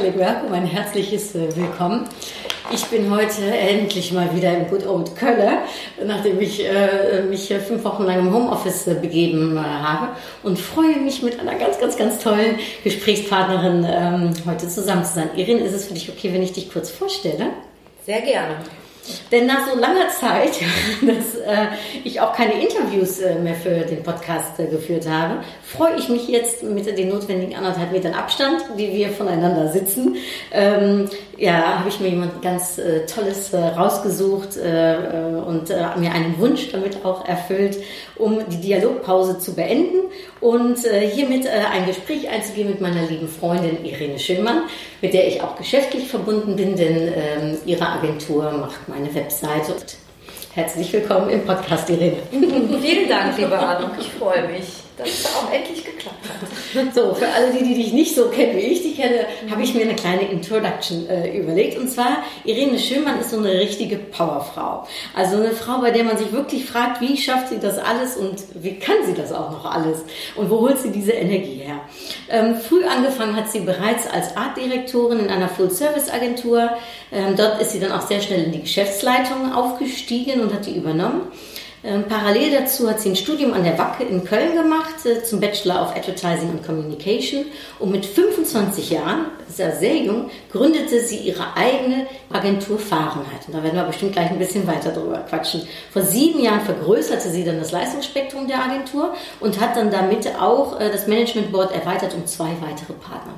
Herzliches Welcome, ein herzliches äh, Willkommen. Ich bin heute endlich mal wieder im Good Old Köln, nachdem ich äh, mich fünf Wochen lang im Homeoffice äh, begeben äh, habe und freue mich mit einer ganz, ganz, ganz tollen Gesprächspartnerin ähm, heute zusammen zu sein. Irene, ist es für dich okay, wenn ich dich kurz vorstelle? Sehr gerne. Denn nach so langer Zeit, dass äh, ich auch keine Interviews äh, mehr für den Podcast äh, geführt habe, freue ich mich jetzt mit den notwendigen anderthalb Metern Abstand, die wir voneinander sitzen. Ähm, ja, habe ich mir jemand ganz äh, Tolles äh, rausgesucht äh, und mir einen Wunsch damit auch erfüllt, um die Dialogpause zu beenden und hiermit ein Gespräch einzugehen mit meiner lieben Freundin Irene Schönmann, mit der ich auch geschäftlich verbunden bin, denn ähm, ihre Agentur macht meine Webseite. Herzlich willkommen im Podcast, Irene. Vielen Dank, liebe Anuk. Ich freue mich, dass es auch endlich geklappt hat. So, für alle die, die dich nicht so kennen, wie ich dich kenne, habe ich mir eine kleine Introduction äh, überlegt. Und zwar, Irene Schönmann ist so eine richtige Powerfrau. Also eine Frau, bei der man sich wirklich fragt, wie schafft sie das alles und wie kann sie das auch noch alles? Und wo holt sie diese Energie her? Ähm, früh angefangen hat sie bereits als Artdirektorin in einer Full-Service-Agentur. Ähm, dort ist sie dann auch sehr schnell in die Geschäftsleitung aufgestiegen und hat die übernommen. Ähm, parallel dazu hat sie ein Studium an der Wacke in Köln gemacht äh, zum Bachelor of Advertising and Communication und mit 25 Jahren, ja sehr jung, gründete sie ihre eigene Agentur Fahrenheit. Und da werden wir bestimmt gleich ein bisschen weiter drüber quatschen. Vor sieben Jahren vergrößerte sie dann das Leistungsspektrum der Agentur und hat dann damit auch äh, das Management Board erweitert um zwei weitere Partner.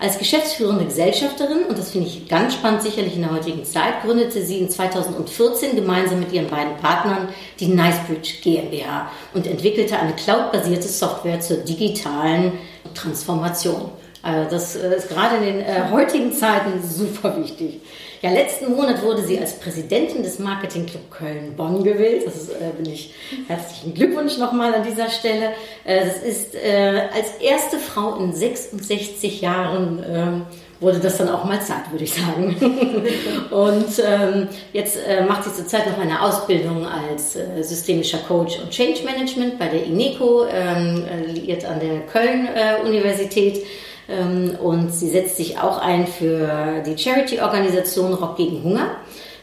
Als geschäftsführende Gesellschafterin, und das finde ich ganz spannend sicherlich in der heutigen Zeit, gründete sie in 2014 gemeinsam mit ihren beiden Partnern die Nicebridge GmbH und entwickelte eine cloudbasierte Software zur digitalen Transformation. Also das äh, ist gerade in den äh, heutigen Zeiten super wichtig. Ja, letzten Monat wurde sie als Präsidentin des Marketingclub Köln-Bonn gewählt. Das ist, äh, bin ich herzlichen Glückwunsch nochmal an dieser Stelle. Äh, das ist äh, als erste Frau in 66 Jahren ähm, wurde das dann auch mal Zeit, würde ich sagen. und ähm, jetzt äh, macht sie zurzeit noch eine Ausbildung als äh, systemischer Coach und Change Management bei der INECO, ähm, äh, liiert an der Köln-Universität. Ähm, und sie setzt sich auch ein für die Charity-Organisation Rock gegen Hunger.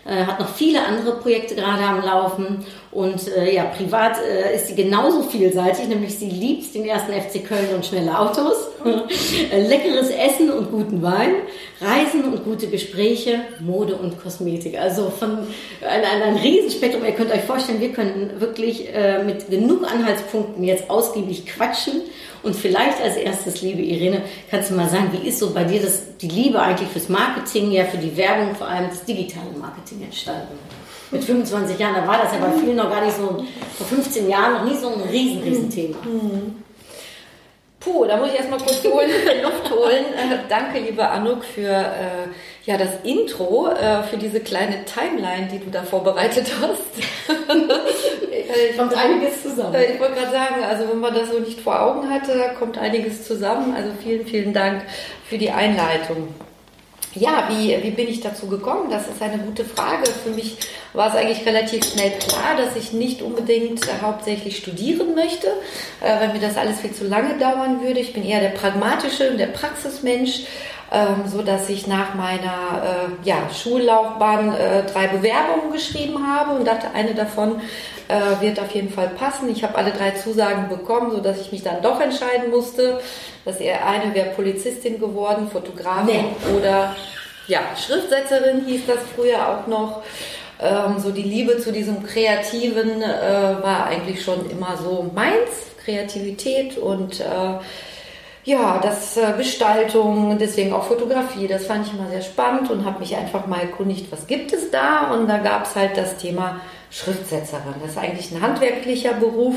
Äh, hat noch viele andere Projekte gerade am Laufen und äh, ja, privat äh, ist sie genauso vielseitig, nämlich sie liebt den ersten FC Köln und schnelle Autos, äh, leckeres Essen und guten Wein, Reisen und gute Gespräche, Mode und Kosmetik. Also von ein, ein, ein Riesenspektrum. Ihr könnt euch vorstellen, wir können wirklich äh, mit genug Anhaltspunkten jetzt ausgiebig quatschen. Und vielleicht als erstes, liebe Irene, kannst du mal sagen, wie ist so bei dir das, die Liebe eigentlich fürs Marketing, ja für die Werbung, vor allem das digitale Marketing entstanden? Mit 25 Jahren, da war das ja bei vielen noch gar nicht so, vor 15 Jahren noch nie so ein riesen, riesen Thema. Puh, da muss ich erstmal kurz holen, Luft holen. Äh, danke, liebe Anuk, für äh, ja, das Intro, äh, für diese kleine Timeline, die du da vorbereitet hast. ich, Kommt einiges zusammen. Äh, ich wollte gerade sagen, also wenn man das so nicht vor Augen hatte, kommt einiges zusammen. Also vielen, vielen Dank für die Einleitung. Ja, wie, wie bin ich dazu gekommen? Das ist eine gute Frage. Für mich war es eigentlich relativ schnell klar, dass ich nicht unbedingt äh, hauptsächlich studieren möchte, äh, weil mir das alles viel zu lange dauern würde. Ich bin eher der pragmatische und der Praxismensch, ähm, so dass ich nach meiner äh, ja, Schullaufbahn drei Bewerbungen geschrieben habe und dachte, eine davon äh, wird auf jeden Fall passen. Ich habe alle drei Zusagen bekommen, so dass ich mich dann doch entscheiden musste. Das eine wäre Polizistin geworden, Fotografin Nee. oder ja, Schriftsetzerin hieß das früher auch noch. Ähm, so die Liebe zu diesem Kreativen äh, war eigentlich schon immer so meins, Kreativität und äh, ja, das äh, Gestaltung, deswegen auch Fotografie, das fand ich immer sehr spannend und habe mich einfach mal erkundigt, was gibt es da? Und da gab es halt das Thema Schriftsetzerin. Das ist eigentlich ein handwerklicher Beruf.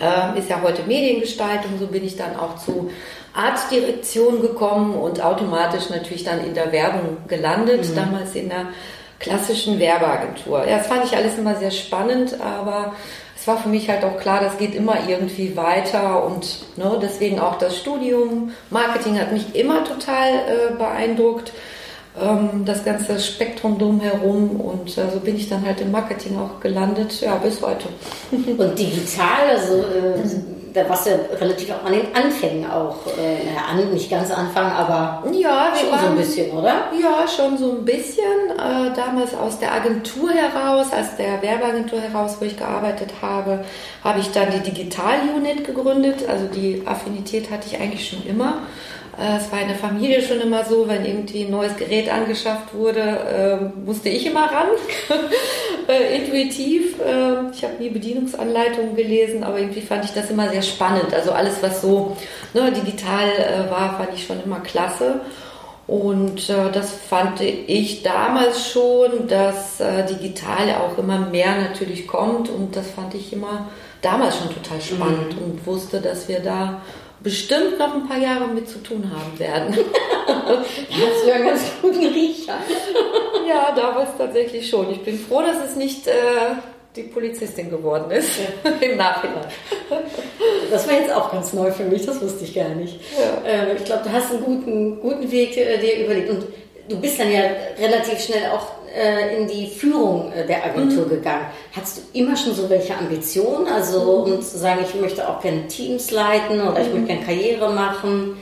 Ähm, ist ja heute Mediengestaltung, so bin ich dann auch zu Artdirektion gekommen und automatisch natürlich dann in der Werbung gelandet, Mhm. damals in der klassischen Werbeagentur. Ja, das fand ich alles immer sehr spannend, aber es war für mich halt auch klar, das geht immer irgendwie weiter und ne, deswegen auch das Studium. Marketing hat mich immer total äh, beeindruckt, ähm, das ganze Spektrum drumherum und äh, so bin ich dann halt im Marketing auch gelandet, ja, bis heute. Und digital, also äh, da warst du ja relativ auch an den Anfängen auch, äh, naja, an, nicht ganz Anfang, aber Ja, schon so ein waren- bisschen, oder? Ja, schon so ein bisschen. Äh, damals aus der Agentur heraus, aus der Werbeagentur heraus, wo ich gearbeitet habe, habe ich dann die Digital-Unit gegründet. Also die Affinität hatte ich eigentlich schon immer. Äh, es war in der Familie schon immer so, wenn irgendwie ein neues Gerät angeschafft wurde, äh, musste ich immer ran. äh, intuitiv. Äh, ich habe nie Bedienungsanleitungen gelesen, aber irgendwie fand ich das immer sehr spannend. Also alles, was so ne, digital äh, war, fand ich schon immer klasse. Und äh, das fand ich damals schon, dass äh, digital auch immer mehr natürlich kommt. Und das fand ich immer damals schon total spannend und wusste, dass wir da bestimmt noch ein paar Jahre mit zu tun haben werden. Hast du ja einen ganz guten Riecher. ja, damals tatsächlich schon. Ich bin froh, dass es nicht äh, die Polizistin geworden ist im Nachhinein. Das war jetzt auch ganz neu für mich, das wusste ich gar nicht. Ja. Äh, ich glaube, du hast einen guten, guten Weg äh, dir überlegt. Und du bist dann ja relativ schnell auch äh, in die Führung äh, der Agentur gegangen. Hattest du immer schon so welche Ambitionen? Also, um zu sagen, ich möchte auch gerne Teams leiten oder ich möchte gerne Karriere machen?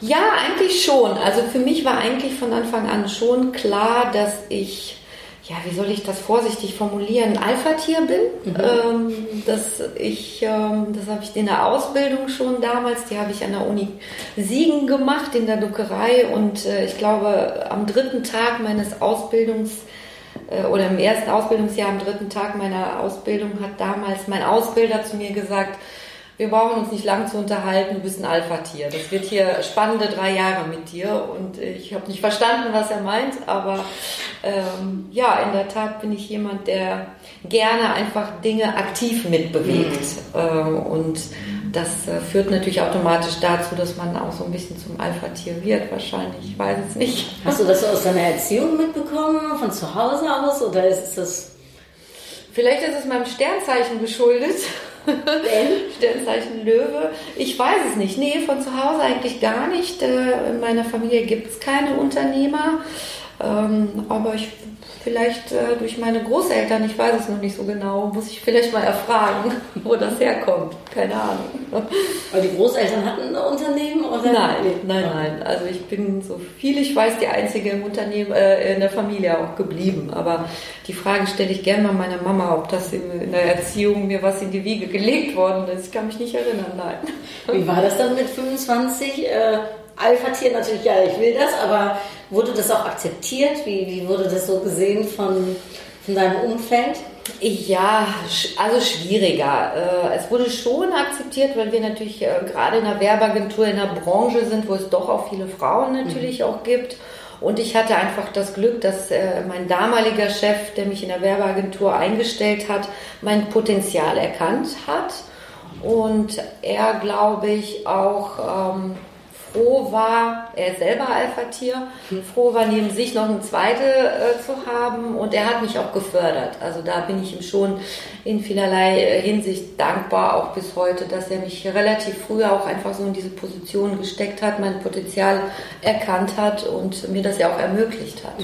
Ja, eigentlich schon. Also für mich war eigentlich von Anfang an schon klar, dass ich, ja, wie soll ich das vorsichtig formulieren, Alpha-Tier bin. Ähm, dass ich, ähm, das habe ich in der Ausbildung schon damals, die habe ich an der Uni Siegen gemacht in der Druckerei und äh, ich glaube am dritten Tag meines Ausbildungs äh, oder im ersten Ausbildungsjahr, am dritten Tag meiner Ausbildung, hat damals mein Ausbilder zu mir gesagt, wir brauchen uns nicht lang zu unterhalten, du bist ein Alpha-Tier. Das wird hier spannende drei Jahre mit dir und ich habe nicht verstanden, was er meint, aber ähm, ja, in der Tat bin ich jemand, der gerne einfach Dinge aktiv mitbewegt äh, und das äh, führt natürlich automatisch dazu, dass man auch so ein bisschen zum Alpha-Tier wird, wahrscheinlich. Ich weiß es nicht. Hast du das aus deiner Erziehung mitbekommen, von zu Hause aus? Oder ist das. Vielleicht ist es meinem Sternzeichen geschuldet. Sternzeichen Löwe. Ich weiß es nicht. Nee, von zu Hause eigentlich gar nicht. Äh, In meiner Familie gibt es keine Unternehmer. Ähm, Aber ich vielleicht äh, durch meine Großeltern, ich weiß es noch nicht so genau, muss ich vielleicht mal erfragen, wo das herkommt. Keine Ahnung. Weil die Großeltern hatten ein Unternehmen? Oder? Nein, nein, nein. Also ich bin so viel ich weiß die einzige im Unternehmen, äh, in der Familie auch geblieben. Aber die Frage stelle ich gerne mal meiner Mama, ob das in, in der Erziehung mir was in die Wiege gelegt worden ist. Ich kann mich nicht erinnern, nein. Wie war das dann mit 25? Äh, Alpha-Tier natürlich, ja, ich will das, aber wurde das auch akzeptiert? Wie, wie wurde das so gesehen von, von deinem Umfeld? Ja, also schwieriger. Äh, Es wurde schon akzeptiert, weil wir natürlich äh, gerade in der Werbeagentur in der Branche sind, wo es doch auch viele Frauen natürlich auch gibt. Und ich hatte einfach das Glück, dass äh, mein damaliger Chef, der mich in der Werbeagentur eingestellt hat, mein Potenzial erkannt hat. Und er, glaube ich, auch ähm, froh war, er ist selber Alpha-Tier, froh war, neben sich noch eine zweite äh, zu haben und er hat mich auch gefördert. Also da bin ich ihm schon in vielerlei äh, Hinsicht dankbar, auch bis heute, dass er mich relativ früh auch einfach so in diese Position gesteckt hat, mein Potenzial erkannt hat und mir das ja auch ermöglicht hat.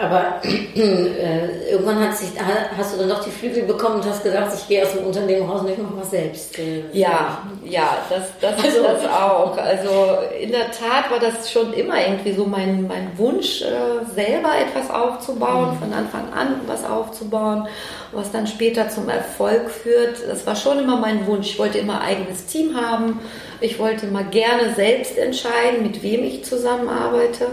Aber äh, irgendwann hat sich, ha- hast du dann doch die Flügel bekommen und hast gedacht, ich gehe aus dem Unternehmen raus und ich mache was selbst. Äh, Ja, ja, das, das ist Also- das auch. Also in der Tat war das schon immer irgendwie so mein, mein Wunsch, äh, selber etwas aufzubauen, von Anfang an was aufzubauen, was dann später zum Erfolg führt. Das war schon immer mein Wunsch. Ich wollte immer ein eigenes Team haben. Ich wollte immer gerne selbst entscheiden, mit wem ich zusammenarbeite.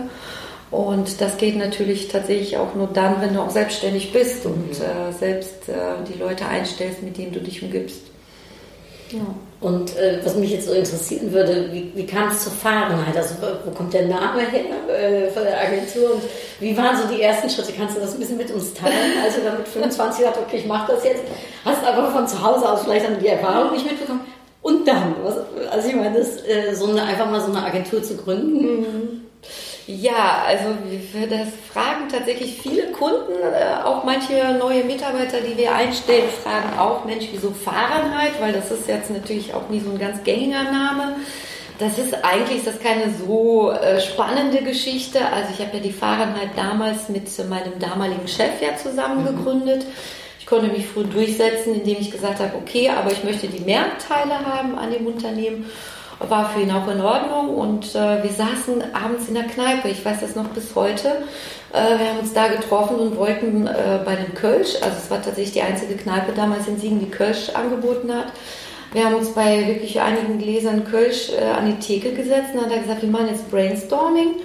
Und das geht natürlich tatsächlich auch nur dann, wenn du auch selbstständig bist und äh, selbst äh, die Leute einstellst, mit denen du dich umgibst. Und äh, was mich jetzt so interessieren würde, wie, wie kam es zur Fahrenheit? Also wo kommt der Name her äh, von der Agentur? Und wie waren so die ersten Schritte? Kannst du das ein bisschen mit uns teilen? Also dann mit 25 gesagt, okay, ich mache das jetzt. Hast aber von zu Hause aus vielleicht dann die Erfahrung nicht mitbekommen. Und dann, was, also ich meine, das, äh, so eine, einfach mal so eine Agentur zu gründen. Ja, also wir- das fragen tatsächlich viele Kunden, äh, auch manche neue Mitarbeiter, die wir einstellen, fragen auch, Mensch, wieso Fahrenheit? Weil das ist jetzt natürlich auch nie so ein ganz gängiger Name. Das ist eigentlich ist das keine so äh, spannende Geschichte. Also ich habe ja die Fahrenheit damals mit meinem damaligen Chef ja zusammen gegründet. Ich konnte mich früh durchsetzen, indem ich gesagt habe, okay, aber ich möchte die Mehrteile haben an dem Unternehmen war für ihn auch in Ordnung und äh, wir saßen abends in der Kneipe, ich weiß das noch bis heute. Äh, wir haben uns da getroffen und wollten äh, bei dem Kölsch, also es war tatsächlich die einzige Kneipe damals in Siegen, die Kölsch angeboten hat. Wir haben uns bei wirklich einigen Gläsern Kölsch äh, an die Theke gesetzt und dann hat er gesagt, wir machen jetzt Brainstorming.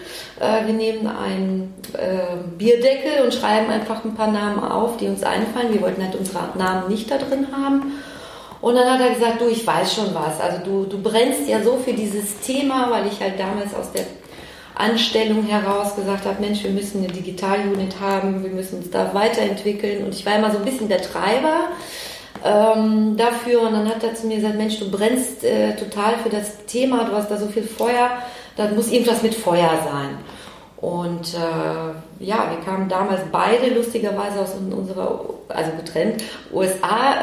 Äh, wir nehmen einen äh, Bierdeckel und schreiben einfach ein paar Namen auf, die uns einfallen. Wir wollten halt unsere Namen nicht da drin haben. Und dann hat er gesagt, du, ich weiß schon was. Also du, du brennst ja so für dieses Thema, weil ich halt damals aus der Anstellung heraus gesagt habe, Mensch, wir müssen eine Digital-Unit haben, wir müssen uns da weiterentwickeln. Und ich war immer so ein bisschen der Treiber ähm, dafür. Und dann hat er zu mir gesagt, Mensch, du brennst äh, total für das Thema, du hast da so viel Feuer, da muss irgendwas mit Feuer sein. Und äh, ja, wir kamen damals beide lustigerweise aus unserer, also getrennt, USA-Reise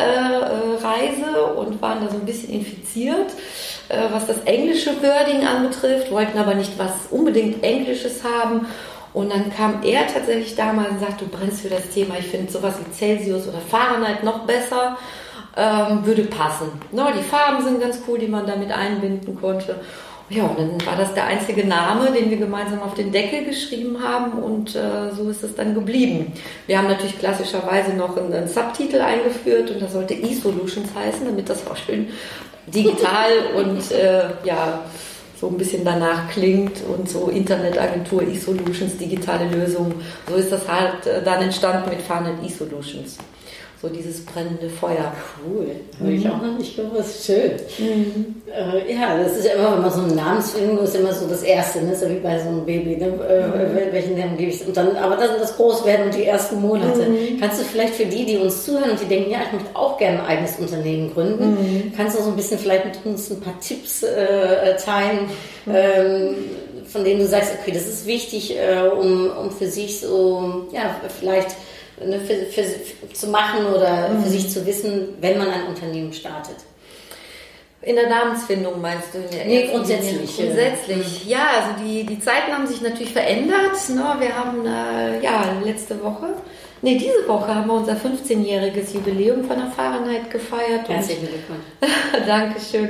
und waren da so ein bisschen infiziert, äh, was das englische Wording anbetrifft, wollten aber nicht was unbedingt Englisches haben. Und dann kam er tatsächlich damals und sagte, du brennst für das Thema, ich finde sowas wie Celsius oder Fahrenheit noch besser, ähm, würde passen. No, die Farben sind ganz cool, die man damit einbinden konnte. Ja, und dann war das der einzige Name, den wir gemeinsam auf den Deckel geschrieben haben und äh, so ist es dann geblieben. Wir haben natürlich klassischerweise noch einen, einen Subtitel eingeführt und das sollte E-Solutions heißen, damit das auch schön digital und äh, ja, so ein bisschen danach klingt und so Internetagentur E-Solutions, digitale Lösungen. So ist das halt äh, dann entstanden mit Fahnen E-Solutions. So dieses brennende Feuer. Cool, habe ich auch noch nicht gewusst. Schön. Äh, ja, das ist ja immer, wenn man so eine Namensfindung ist, immer so das Erste, ne? so wie bei so einem Baby. Ne? Äh, Welchen Namen gebe ich? Und dann, aber dann das Großwerden und die ersten Monate. Kannst du vielleicht für die, die uns zuhören und die denken, ja, ich möchte auch gerne ein eigenes Unternehmen gründen, kannst du so ein bisschen vielleicht mit uns ein paar Tipps äh, teilen? Ähm, von denen du sagst, okay, das ist wichtig, äh, um, um für sich so, ja, vielleicht ne, für, für, für, zu machen oder für sich zu wissen, wenn man ein Unternehmen startet. In der Namensfindung meinst du? Nee, grundsätzlich. Grundsätzlich, ja. Also die, die Zeiten haben sich natürlich verändert. Ne? Wir haben äh, ja letzte Woche, nee, diese Woche haben wir unser 15-jähriges Jubiläum von der Fahrenheit gefeiert. Herzlichen Glückwunsch. Dankeschön.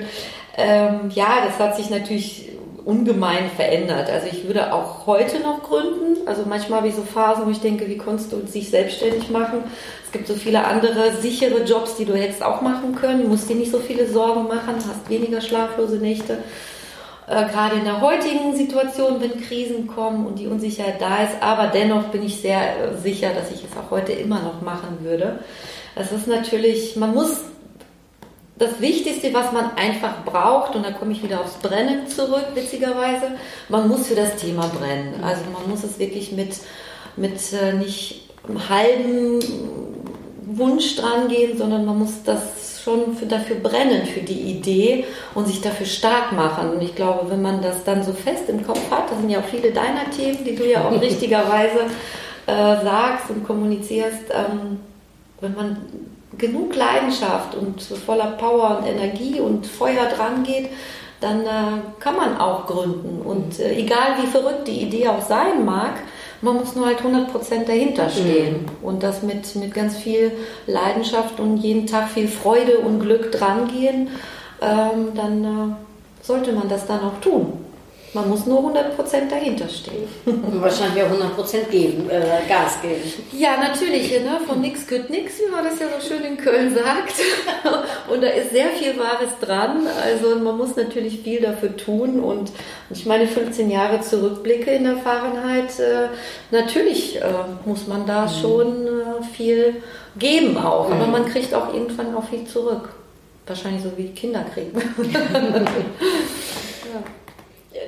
Ähm, ja, das hat sich natürlich ungemein verändert. Also ich würde auch heute noch gründen. Also manchmal habe ich so Phasen, wo ich denke, wie konntest du dich selbstständig machen? Es gibt so viele andere sichere Jobs, die du hättest auch machen können. Musst dir nicht so viele Sorgen machen, hast weniger schlaflose Nächte. Äh, gerade in der heutigen Situation, wenn Krisen kommen und die Unsicherheit da ist. Aber dennoch bin ich sehr äh, sicher, dass ich es auch heute immer noch machen würde. Es ist natürlich, man muss das Wichtigste, was man einfach braucht, und da komme ich wieder aufs Brennen zurück, witzigerweise, man muss für das Thema brennen. Also man muss es wirklich mit, mit äh, nicht halben Wunsch dran gehen, sondern man muss das schon für, dafür brennen, für die Idee und sich dafür stark machen. Und ich glaube, wenn man das dann so fest im Kopf hat, das sind ja auch viele deiner Themen, die du ja auch richtigerweise äh, sagst und kommunizierst, ähm, wenn man genug Leidenschaft und voller Power und Energie und Feuer dran geht, dann äh, kann man auch gründen. Und äh, egal wie verrückt die Idee auch sein mag, man muss nur halt 100% dahinter stehen. Und das mit, mit ganz viel Leidenschaft und jeden Tag viel Freude und Glück dran gehen, ähm, dann äh, sollte man das dann auch tun. Man muss nur 100% dahinter stehen. Und wahrscheinlich auch 100% geben, äh, Gas geben. Ja, natürlich, ne? von nix gehört nix, wie man das ja so schön in Köln sagt. Und da ist sehr viel Wahres dran. Also man muss natürlich viel dafür tun. Und ich meine, 15 Jahre Zurückblicke in der Fahrenheit, äh, natürlich äh, muss man da schon äh, viel geben auch. Aber man kriegt auch irgendwann auch viel zurück. wahrscheinlich so wie Kinder kriegen.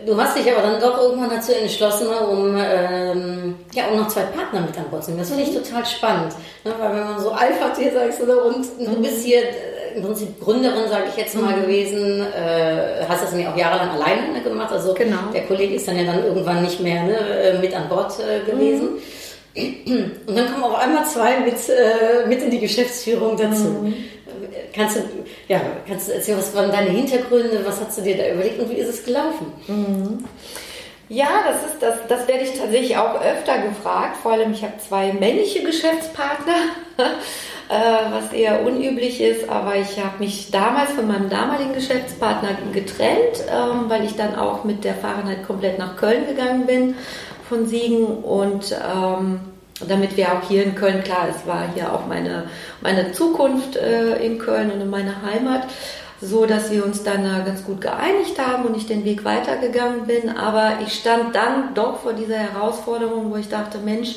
Du hast dich aber dann doch irgendwann dazu entschlossen, um, ähm, ja, um noch zwei Partner mit an Bord zu nehmen. Das finde ich total spannend. Ne? Weil wenn man so Alpha-Tier sagst, oder? und du bist hier äh, im Prinzip Gründerin, sage ich jetzt mal, gewesen, äh, hast das nämlich auch jahrelang alleine gemacht. Also Genau. der Kollege ist dann ja dann irgendwann nicht mehr ne, äh, mit an Bord äh, gewesen. Und dann kommen auf einmal zwei mit, äh, mit in die Geschäftsführung dazu. Kannst du, ja, kannst du erzählen, was waren deine Hintergründe, was hast du dir da überlegt und wie ist es gelaufen? Ja, das ist das, das werde ich tatsächlich auch öfter gefragt. Vor allem, ich habe zwei männliche Geschäftspartner, äh, was eher unüblich ist. Aber ich habe mich damals von meinem damaligen Geschäftspartner getrennt, ähm, weil ich dann auch mit der Fahrenheit komplett nach Köln gegangen bin von Siegen und ähm, damit wir auch hier in Köln, klar, es war hier auch meine, meine Zukunft äh, in Köln und in meiner Heimat, so dass wir uns dann äh, ganz gut geeinigt haben und ich den Weg weitergegangen bin. Aber ich stand dann doch vor dieser Herausforderung, wo ich dachte, Mensch,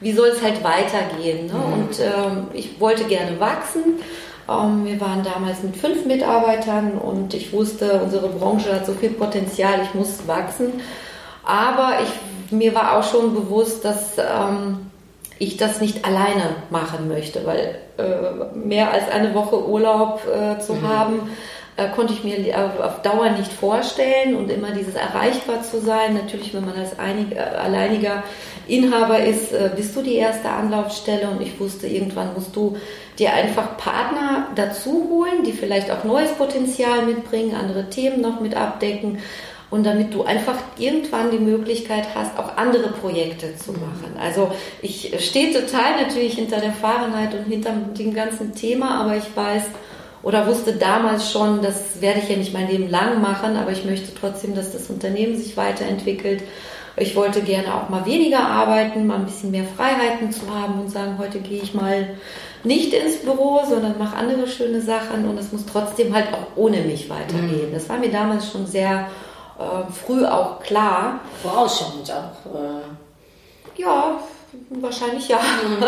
wie soll es halt weitergehen? Ne? Und ähm, ich wollte gerne wachsen. Ähm, wir waren damals mit fünf Mitarbeitern und ich wusste, unsere Branche hat so viel Potenzial, ich muss wachsen. Aber ich, mir war auch schon bewusst, dass ähm, ich das nicht alleine machen möchte, weil äh, mehr als eine Woche Urlaub äh, zu haben, äh, konnte ich mir auf, auf Dauer nicht vorstellen und immer dieses erreichbar zu sein. Natürlich, wenn man als einig, äh, alleiniger Inhaber ist, äh, bist du die erste Anlaufstelle und ich wusste, irgendwann musst du dir einfach Partner dazu holen, die vielleicht auch neues Potenzial mitbringen, andere Themen noch mit abdecken und damit du einfach irgendwann die Möglichkeit hast, auch andere Projekte zu machen. Also ich stehe total natürlich hinter der Fahrenheit und hinter dem ganzen Thema, aber ich weiß oder wusste damals schon, das werde ich ja nicht mein Leben lang machen, aber ich möchte trotzdem, dass das Unternehmen sich weiterentwickelt. Ich wollte gerne auch mal weniger arbeiten, mal ein bisschen mehr Freiheiten zu haben und sagen, heute gehe ich mal nicht ins Büro, sondern mache andere schöne Sachen und es muss trotzdem halt auch ohne mich weitergehen. Das war mir damals schon sehr äh, früh auch klar. Vorausschauend auch. Äh, Ja, wahrscheinlich ja.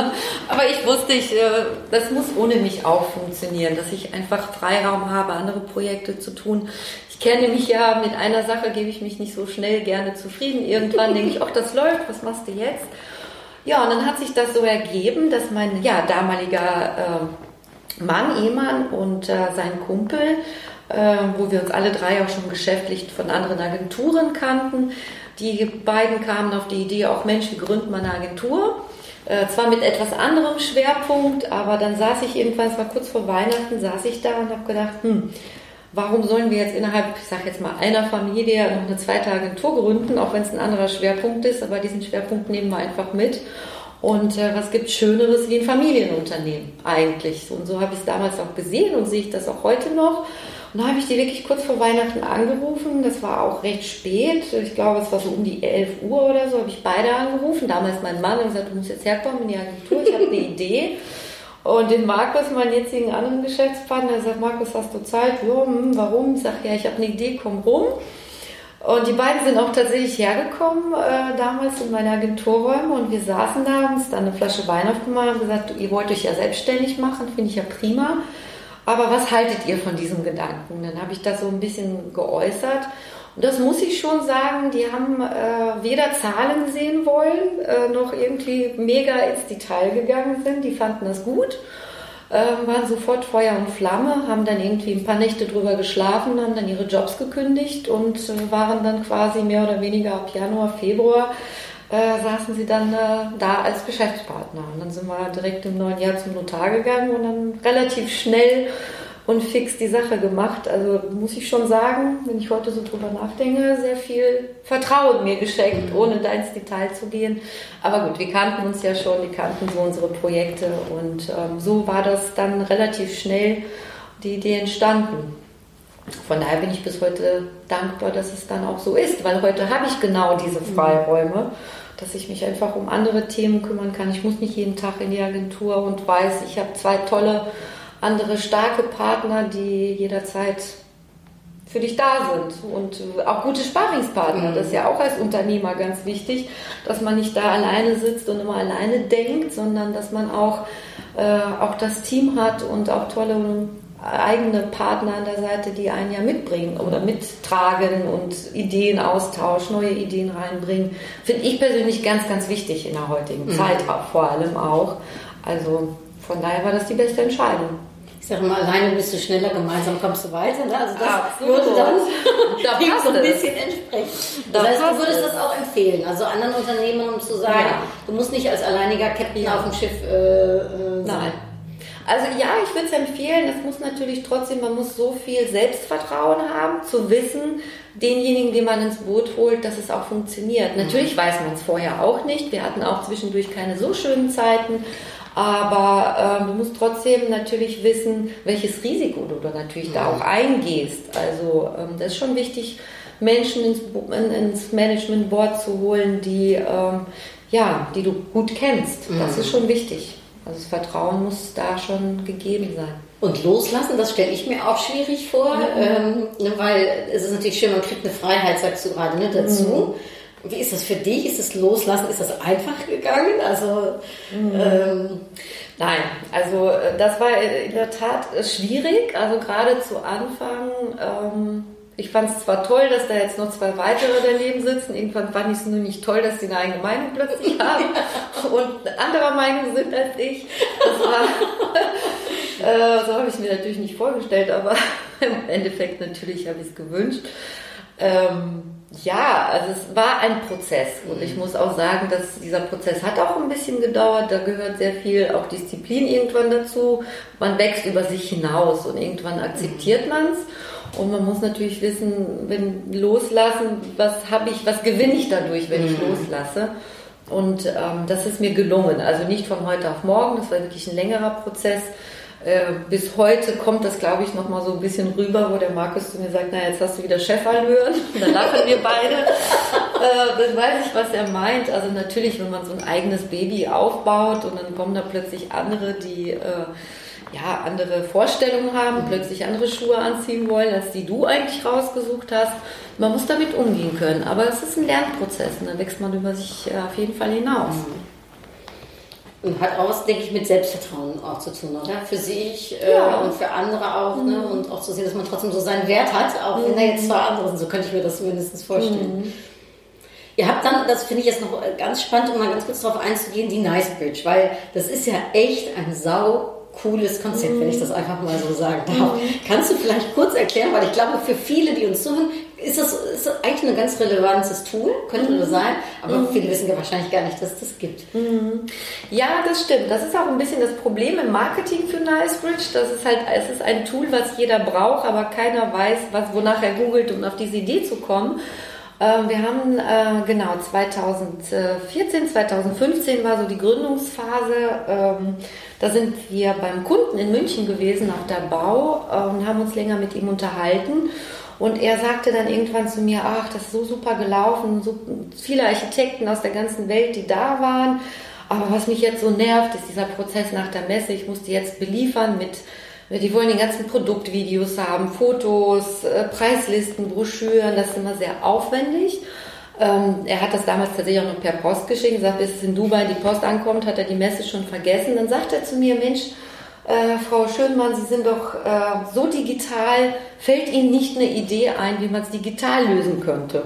Aber ich wusste, ich, äh, das muss ohne mich auch funktionieren, dass ich einfach Freiraum habe, andere Projekte zu tun. Ich kenne mich ja, mit einer Sache gebe ich mich nicht so schnell gerne zufrieden. Irgendwann denke ich, ach, das läuft, was machst du jetzt? Ja, und dann hat sich das so ergeben, dass mein ja, damaliger äh, Mann, Ehemann und äh, sein Kumpel, äh, wo wir uns alle drei auch schon geschäftlich von anderen Agenturen kannten, die beiden kamen auf die Idee, auch Mensch, wir gründen mal eine Agentur. Äh, zwar mit etwas anderem Schwerpunkt, aber dann saß ich irgendwann, es war kurz vor Weihnachten, saß ich da und habe gedacht, hm, warum sollen wir jetzt innerhalb, ich sage jetzt mal, einer Familie noch eine zweite Agentur gründen, auch wenn es ein anderer Schwerpunkt ist, aber diesen Schwerpunkt nehmen wir einfach mit. Und äh, was gibt Schöneres wie ein Familienunternehmen eigentlich? Und so habe ich es damals auch gesehen und sehe ich das auch heute noch. Und da habe ich die wirklich kurz vor Weihnachten angerufen. Das war auch recht spät. Ich glaube, es war so um die 11 Uhr oder so, habe ich beide angerufen. Damals mein Mann und gesagt, du musst jetzt herkommen in die Agentur, ich habe eine Idee. Und den Markus, meinen jetzigen anderen Geschäftspartner, der sagt, Markus, hast du Zeit? Ja, hm, warum? Ich sage, ja, ich habe eine Idee, komm rum. Und die beiden sind auch tatsächlich hergekommen, äh, damals in meine Agenturräume und wir saßen da, haben uns dann eine Flasche Wein aufgemacht und gesagt, ihr wollt euch ja selbstständig machen, finde ich ja prima. Aber was haltet ihr von diesem Gedanken? Dann habe ich das so ein bisschen geäußert. Und das muss ich schon sagen, die haben äh, weder Zahlen sehen wollen, äh, noch irgendwie mega ins Detail gegangen sind. Die fanden das gut, äh, waren sofort Feuer und Flamme, haben dann irgendwie ein paar Nächte drüber geschlafen, haben dann ihre Jobs gekündigt und äh, waren dann quasi mehr oder weniger ab Januar, Februar äh, saßen sie dann äh, da als Geschäftspartner. Und dann sind wir direkt im neuen Jahr zum Notar gegangen und dann relativ schnell und fix die Sache gemacht. Also muss ich schon sagen, wenn ich heute so drüber nachdenke, sehr viel Vertrauen mir geschenkt, ohne da ins Detail zu gehen. Aber gut, wir kannten uns ja schon, wir kannten so unsere Projekte und ähm, so war das dann relativ schnell die Idee entstanden. Von daher bin ich bis heute dankbar, dass es dann auch so ist, weil heute habe ich genau diese Freiräume, dass ich mich einfach um andere Themen kümmern kann. Ich muss nicht jeden Tag in die Agentur und weiß, ich habe zwei tolle andere starke Partner, die jederzeit für dich da sind und auch gute Sparingspartner. Das ist ja auch als Unternehmer ganz wichtig, dass man nicht da alleine sitzt und immer alleine denkt, sondern dass man auch, äh, auch das Team hat und auch tolle eigene Partner an der Seite, die einen ja mitbringen oder mittragen und Ideenaustausch, neue Ideen reinbringen. Finde ich persönlich ganz, ganz wichtig in der heutigen Mhm. Zeit auch, vor allem auch. Also von daher war das die beste Entscheidung. Ich sage mal, alleine bist du schneller, gemeinsam kommst du weiter. Ne? Also das Absolut. würde dann Da dem so ein bisschen entsprechen. Da Das heißt, du würdest es. das auch empfehlen, also anderen Unternehmen, um zu sagen, Ja. du musst nicht als alleiniger Captain Ja. auf dem Schiff äh, äh, sein. Nein. Also ja, ich würde es empfehlen, es muss natürlich trotzdem, man muss so viel Selbstvertrauen haben, zu wissen, denjenigen, den man ins Boot holt, dass es auch funktioniert. Natürlich weiß man es vorher auch nicht. Wir hatten auch zwischendurch keine so schönen Zeiten. Aber ähm, du musst trotzdem natürlich wissen, welches Risiko du da natürlich da auch eingehst. Also ähm, das ist schon wichtig, Menschen ins, ins Management Board zu holen, die, ähm, ja, die du gut kennst. Das ist schon wichtig. Also das Vertrauen muss da schon gegeben sein. Und loslassen, das stelle ich mir auch schwierig vor, ähm, ne, weil es ist natürlich schön, man kriegt eine Freiheit, sagst du gerade, ne, dazu. Wie ist das für dich? Ist das Loslassen, ist das einfach gegangen? Also, ähm, Nein, also äh, das war in der Tat schwierig. Also gerade zu Anfang, ähm, ich fand es zwar toll, dass da jetzt noch zwei weitere daneben sitzen. Irgendwann fand ich es nur nicht toll, dass sie eine eigene Meinung plötzlich haben und anderer Meinung sind als ich. Das war, äh, so habe ich mir natürlich nicht vorgestellt, aber im Endeffekt natürlich habe ich es gewünscht. Ähm, ja, also es war ein Prozess und ich muss auch sagen, dass dieser Prozess hat auch ein bisschen gedauert. Da gehört sehr viel auch Disziplin irgendwann dazu. Man wächst über sich hinaus und irgendwann akzeptiert man es. Und man muss natürlich wissen, wenn loslassen, was habe ich, was gewinne ich dadurch, wenn ich loslasse. Und ähm, das ist mir gelungen. Also nicht von heute auf morgen, das war wirklich ein längerer Prozess. Äh, bis heute kommt das, glaube ich, noch mal so ein bisschen rüber, wo der Markus zu mir sagt, na jetzt hast du wieder Chefallüren. Und dann lachen wir beide. äh, dann weiß ich, was er meint. Also natürlich, wenn man so ein eigenes Baby aufbaut und dann kommen da plötzlich andere, die äh, ja, andere Vorstellungen haben, plötzlich andere Schuhe anziehen wollen, als die du eigentlich rausgesucht hast. Man muss damit umgehen können. Aber es ist ein Lernprozess und dann wächst man über sich äh, auf jeden Fall hinaus. und hat auch denke ich, mit Selbstvertrauen auch zu tun, oder? Für sich äh, Ja. und für andere auch, ne? Und auch zu sehen, dass man trotzdem so seinen Wert hat, auch wenn da jetzt zwei andere sind. So könnte ich mir das mindestens vorstellen. Ihr habt dann, das finde ich jetzt noch ganz spannend, um mal ganz kurz darauf einzugehen, die Nice Bridge, weil das ist ja echt ein sau cooles Konzept, wenn ich das einfach mal so sagen darf. Kannst du vielleicht kurz erklären, weil ich glaube, für viele, die uns zuhören, ist das, ist das eigentlich ein ganz relevantes Tool, könnte nur sein, aber viele wissen ja wahrscheinlich gar nicht, dass es das gibt. Ja, das stimmt. Das ist auch ein bisschen das Problem im Marketing für Nicebridge. Das ist halt, es ist ein Tool, was jeder braucht, aber keiner weiß, was, wonach er googelt, um auf diese Idee zu kommen. Ähm, Wir haben äh, genau 2014, 2015 war so die Gründungsphase. Ähm, Da sind wir beim Kunden in München gewesen auf der Bau äh, und haben uns länger mit ihm unterhalten. Und er sagte dann irgendwann zu mir, ach, das ist so super gelaufen, so viele Architekten aus der ganzen Welt, die da waren. Aber was mich jetzt so nervt, ist dieser Prozess nach der Messe. Ich musste jetzt beliefern mit die wollen die ganzen Produktvideos haben, Fotos, äh, Preislisten, Broschüren. Das ist immer sehr aufwendig. Ähm, er hat das damals tatsächlich auch noch per Post geschickt, sagt, bis es in Dubai die Post ankommt, hat er die Messe schon vergessen. Dann sagt er zu mir, Mensch, äh, Frau Schönmann, Sie sind doch äh, so digital, fällt Ihnen nicht eine Idee ein, wie man es digital lösen könnte?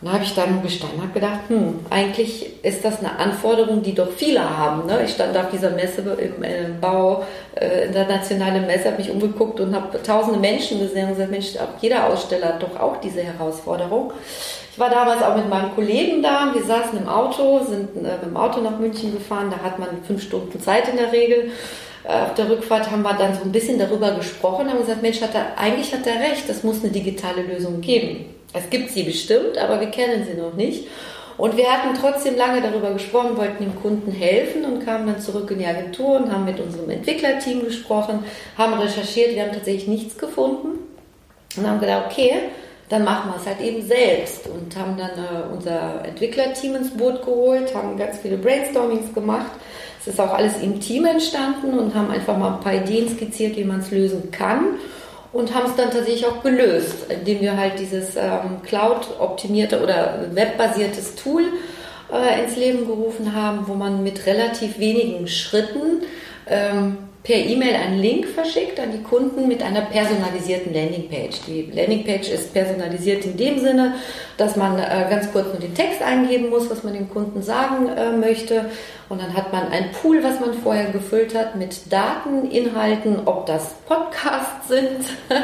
Und da habe ich dann gestanden und gedacht, hm, eigentlich ist das eine Anforderung, die doch viele haben. Ne? Ich stand auf dieser Messe im äh, Bau, äh, internationale Messe, habe mich umgeguckt und habe tausende Menschen gesehen und gesagt, Mensch, jeder Aussteller hat doch auch diese Herausforderung. Ich war damals auch mit meinem Kollegen da, wir saßen im Auto, sind äh, mit dem Auto nach München gefahren, da hat man fünf Stunden Zeit in der Regel. Äh, Auf der Rückfahrt haben wir dann so ein bisschen darüber gesprochen, haben gesagt, Mensch, hat er, eigentlich hat er recht, es muss eine digitale Lösung geben. Es gibt sie bestimmt, aber wir kennen sie noch nicht. Und wir hatten trotzdem lange darüber gesprochen, wollten dem Kunden helfen und kamen dann zurück in die Agentur und haben mit unserem Entwicklerteam gesprochen, haben recherchiert, wir haben tatsächlich nichts gefunden und haben gedacht, okay, dann machen wir es halt eben selbst und haben dann äh, unser Entwicklerteam ins Boot geholt, haben ganz viele Brainstormings gemacht. Es ist auch alles im Team entstanden und haben einfach mal ein paar Ideen skizziert, wie man es lösen kann und haben es dann tatsächlich auch gelöst, indem wir halt dieses ähm, Cloud-optimierte oder webbasiertes Tool äh, ins Leben gerufen haben, wo man mit relativ wenigen Schritten ähm, per E-Mail einen Link verschickt an die Kunden mit einer personalisierten Landingpage. Die Landingpage ist personalisiert in dem Sinne, dass man äh, ganz kurz nur den Text eingeben muss, was man dem Kunden sagen äh, möchte. Und dann hat man ein Pool, was man vorher gefüllt hat mit Daten, Inhalten, ob das Podcasts sind,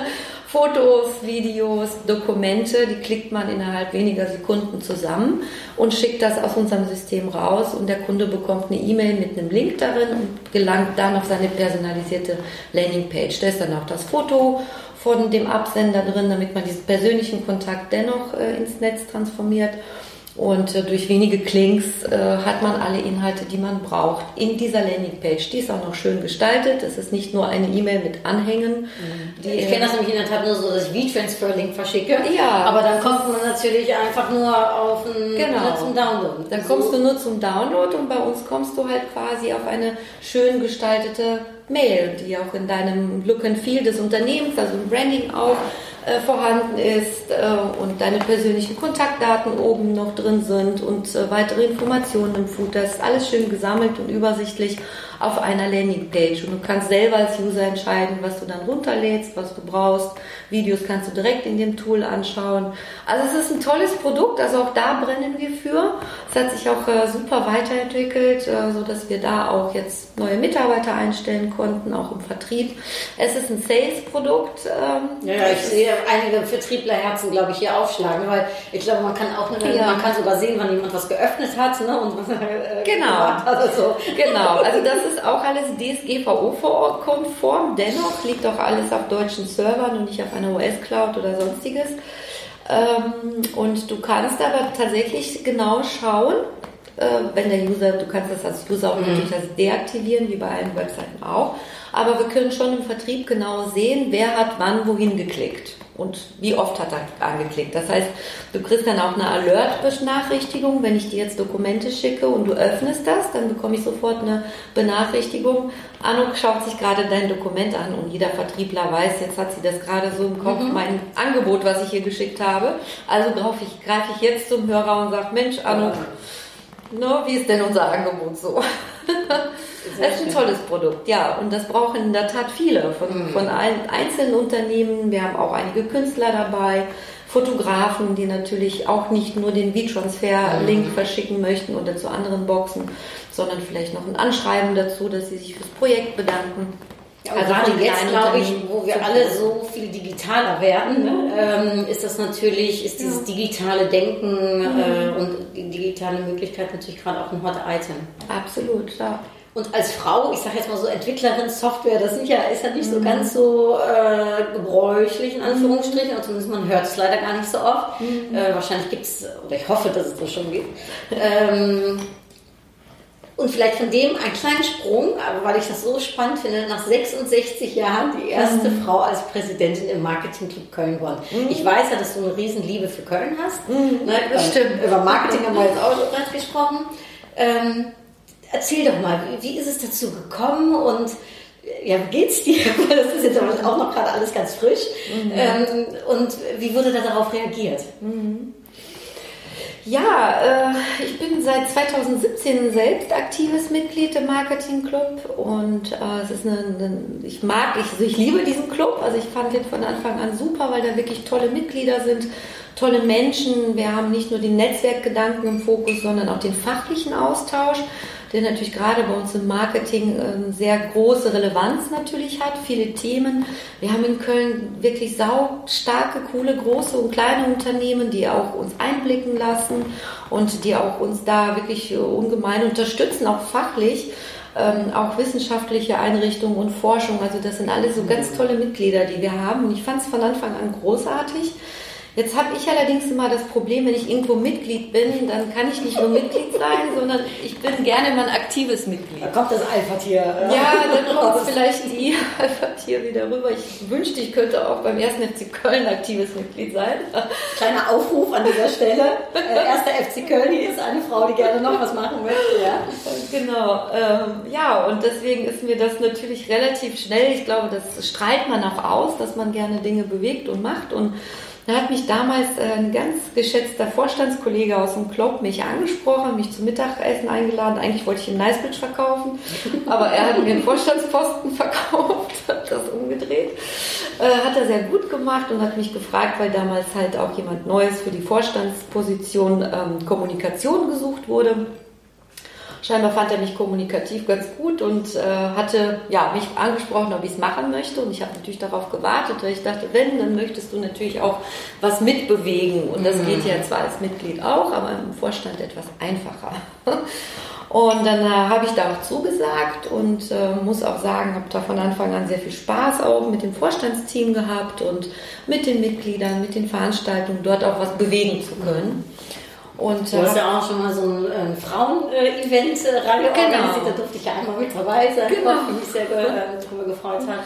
Fotos, Videos, Dokumente, die klickt man innerhalb weniger Sekunden zusammen und schickt das aus unserem System raus und der Kunde bekommt eine E-Mail mit einem Link darin und gelangt dann auf seine personalisierte Landingpage. Da ist dann auch das Foto von dem Absender drin, damit man diesen persönlichen Kontakt dennoch äh, ins Netz transformiert. Und äh, durch wenige Klinks äh, hat man alle Inhalte, die man braucht, in dieser Landingpage. Die ist auch noch schön gestaltet. Es ist nicht nur eine E-Mail mit Anhängen. Die, ich kenne das nämlich in der Tat nur so, dass ich V-Transfer-Link verschicke. Ja. Aber dann kommt man natürlich einfach nur auf einen, Genau. nur zum Download. Dann kommst du nur zum Download und bei uns kommst du halt quasi auf eine schön gestaltete Mail, die auch in deinem Look and Feel des Unternehmens, also im Branding auch äh, vorhanden ist äh, und deine persönlichen Kontaktdaten oben noch drin sind und äh, weitere Informationen im Footer. Das ist alles schön gesammelt und übersichtlich auf einer Landingpage und du kannst selber als User entscheiden, was du dann runterlädst, was du brauchst. Videos kannst du direkt in dem Tool anschauen. Also es ist ein tolles Produkt, also auch da brennen wir für. Es hat sich auch äh, super weiterentwickelt, äh, so dass wir da auch jetzt neue Mitarbeiter einstellen konnten, auch im Vertrieb. Es ist ein Sales-Produkt. Ähm, Ja, ja, ich sehe einige Vertrieblerherzen, glaube ich, hier aufschlagen, weil ich glaube, man kann auch, eine, Ja. man kann sogar sehen, wann jemand was geöffnet hat, ne, und was äh, Genau. also. Genau, also das ist auch alles DSGVO-konform, dennoch liegt auch alles auf deutschen Servern und nicht auf einer US-Cloud oder sonstiges. Ähm, und du kannst aber tatsächlich genau schauen, äh, wenn der User, du kannst das als User auch natürlich als deaktivieren, wie bei allen Webseiten auch, aber wir können schon im Vertrieb genau sehen, wer hat wann wohin geklickt und wie oft hat er angeklickt. Das heißt, du kriegst dann auch eine Alert-Benachrichtigung, wenn ich dir jetzt Dokumente schicke und du öffnest das, dann bekomme ich sofort eine Benachrichtigung. Anuk schaut sich gerade dein Dokument an und jeder Vertriebler weiß, jetzt hat sie das gerade so im Kopf, mein Angebot, was ich hier geschickt habe. Also greife ich, greife ich jetzt zum Hörer und sage, Mensch, Anuk, no, wie ist denn unser Angebot so? Das ist ein tolles Produkt, ja. Und das brauchen in der Tat viele von, von allen einzelnen Unternehmen. Wir haben auch einige Künstler dabei, Fotografen, die natürlich auch nicht nur den V-Transfer-Link verschicken möchten oder zu anderen Boxen, sondern vielleicht noch ein Anschreiben dazu, dass sie sich fürs Projekt bedanken. Also gerade jetzt, glaube ich, wo wir alle so viel digitaler werden, ne, ähm, ist das natürlich, ist dieses digitale Denken äh, und die digitale Möglichkeit natürlich gerade auch ein Hot Item. Absolut, ja. Und als Frau, ich sage jetzt mal so Entwicklerin Software, das sind ja, ist ja nicht so ganz so äh, gebräuchlich in Anführungsstrichen, oder zumindest man hört es leider gar nicht so oft. Äh, wahrscheinlich gibt es, oder ich hoffe, dass es das schon gibt. Ähm, und vielleicht von dem einen kleinen Sprung, aber weil ich das so spannend finde, nach 66 Jahren die erste Frau als Präsidentin im Marketingclub Köln geworden. Ich weiß ja, dass du eine Riesenliebe für Köln hast. Ne, das über- stimmt. Über Marketing haben wir jetzt auch schon gerade gesprochen. Ähm, erzähl doch mal, wie, ist es dazu gekommen und äh, ja, wie geht's dir? Das ist jetzt aber auch noch gerade alles ganz frisch. Ähm, und wie wurde da darauf reagiert? Ja, äh, ich bin seit 2017 selbst aktives Mitglied im Marketing Club und äh, es ist eine, eine ich mag, ich, also ich liebe diesen Club. Also ich fand den von Anfang an super, weil da wirklich tolle Mitglieder sind, tolle Menschen. Wir haben nicht nur den Netzwerkgedanken im Fokus, sondern auch den fachlichen Austausch, der natürlich gerade bei uns im Marketing eine sehr große Relevanz natürlich hat, viele Themen. Wir haben in Köln wirklich sau starke, coole, große und kleine Unternehmen, die auch uns einblicken lassen und die auch uns da wirklich äh, ungemein unterstützen, auch fachlich. Ähm, auch wissenschaftliche Einrichtungen und Forschung, also das sind alles so ganz tolle Mitglieder, die wir haben. Und ich fand es von Anfang an großartig. Jetzt habe ich allerdings immer das Problem, wenn ich irgendwo Mitglied bin, dann kann ich nicht nur Mitglied sein, sondern ich bin gerne mal ein aktives Mitglied. Da kommt das Alpha-Tier. äh, Ja, dann kommt vielleicht die hier wieder rüber. Ich wünschte, ich könnte auch beim 1. FC Köln aktives Mitglied sein. Kleiner Aufruf an dieser Stelle. Äh, erster FC Köln, hier ist eine Frau, die gerne noch was machen möchte. Ja? Genau, ähm, ja, und deswegen ist mir das natürlich relativ schnell, ich glaube, das strahlt man auch aus, dass man gerne Dinge bewegt und macht und Da hat mich damals äh, ein ganz geschätzter Vorstandskollege aus dem Club mich angesprochen, mich zum Mittagessen eingeladen. Eigentlich wollte ich ihm Nicebridge verkaufen, aber er hat mir einen Vorstandsposten verkauft, hat das umgedreht. Äh, hat er sehr gut gemacht und hat mich gefragt, weil damals halt auch jemand Neues für die Vorstandsposition ähm, Kommunikation gesucht wurde. Scheinbar fand er mich kommunikativ ganz gut und äh, hatte ja, mich angesprochen, ob ich es machen möchte. Und ich habe natürlich darauf gewartet, weil ich dachte, wenn, dann möchtest du natürlich auch was mitbewegen. Und das geht ja zwar als Mitglied auch, aber im Vorstand etwas einfacher. Und dann äh, habe ich da auch zugesagt und äh, muss auch sagen, habe da von Anfang an sehr viel Spaß auch mit dem Vorstandsteam gehabt und mit den Mitgliedern, mit den Veranstaltungen, dort auch was bewegen zu können. Und, Du hast ja auch schon mal so ein äh, Frauen-Event äh, Genau. organisiert, da durfte ich ja einmal mit dabei sein, Genau. was mich sehr äh, darüber gefreut hat.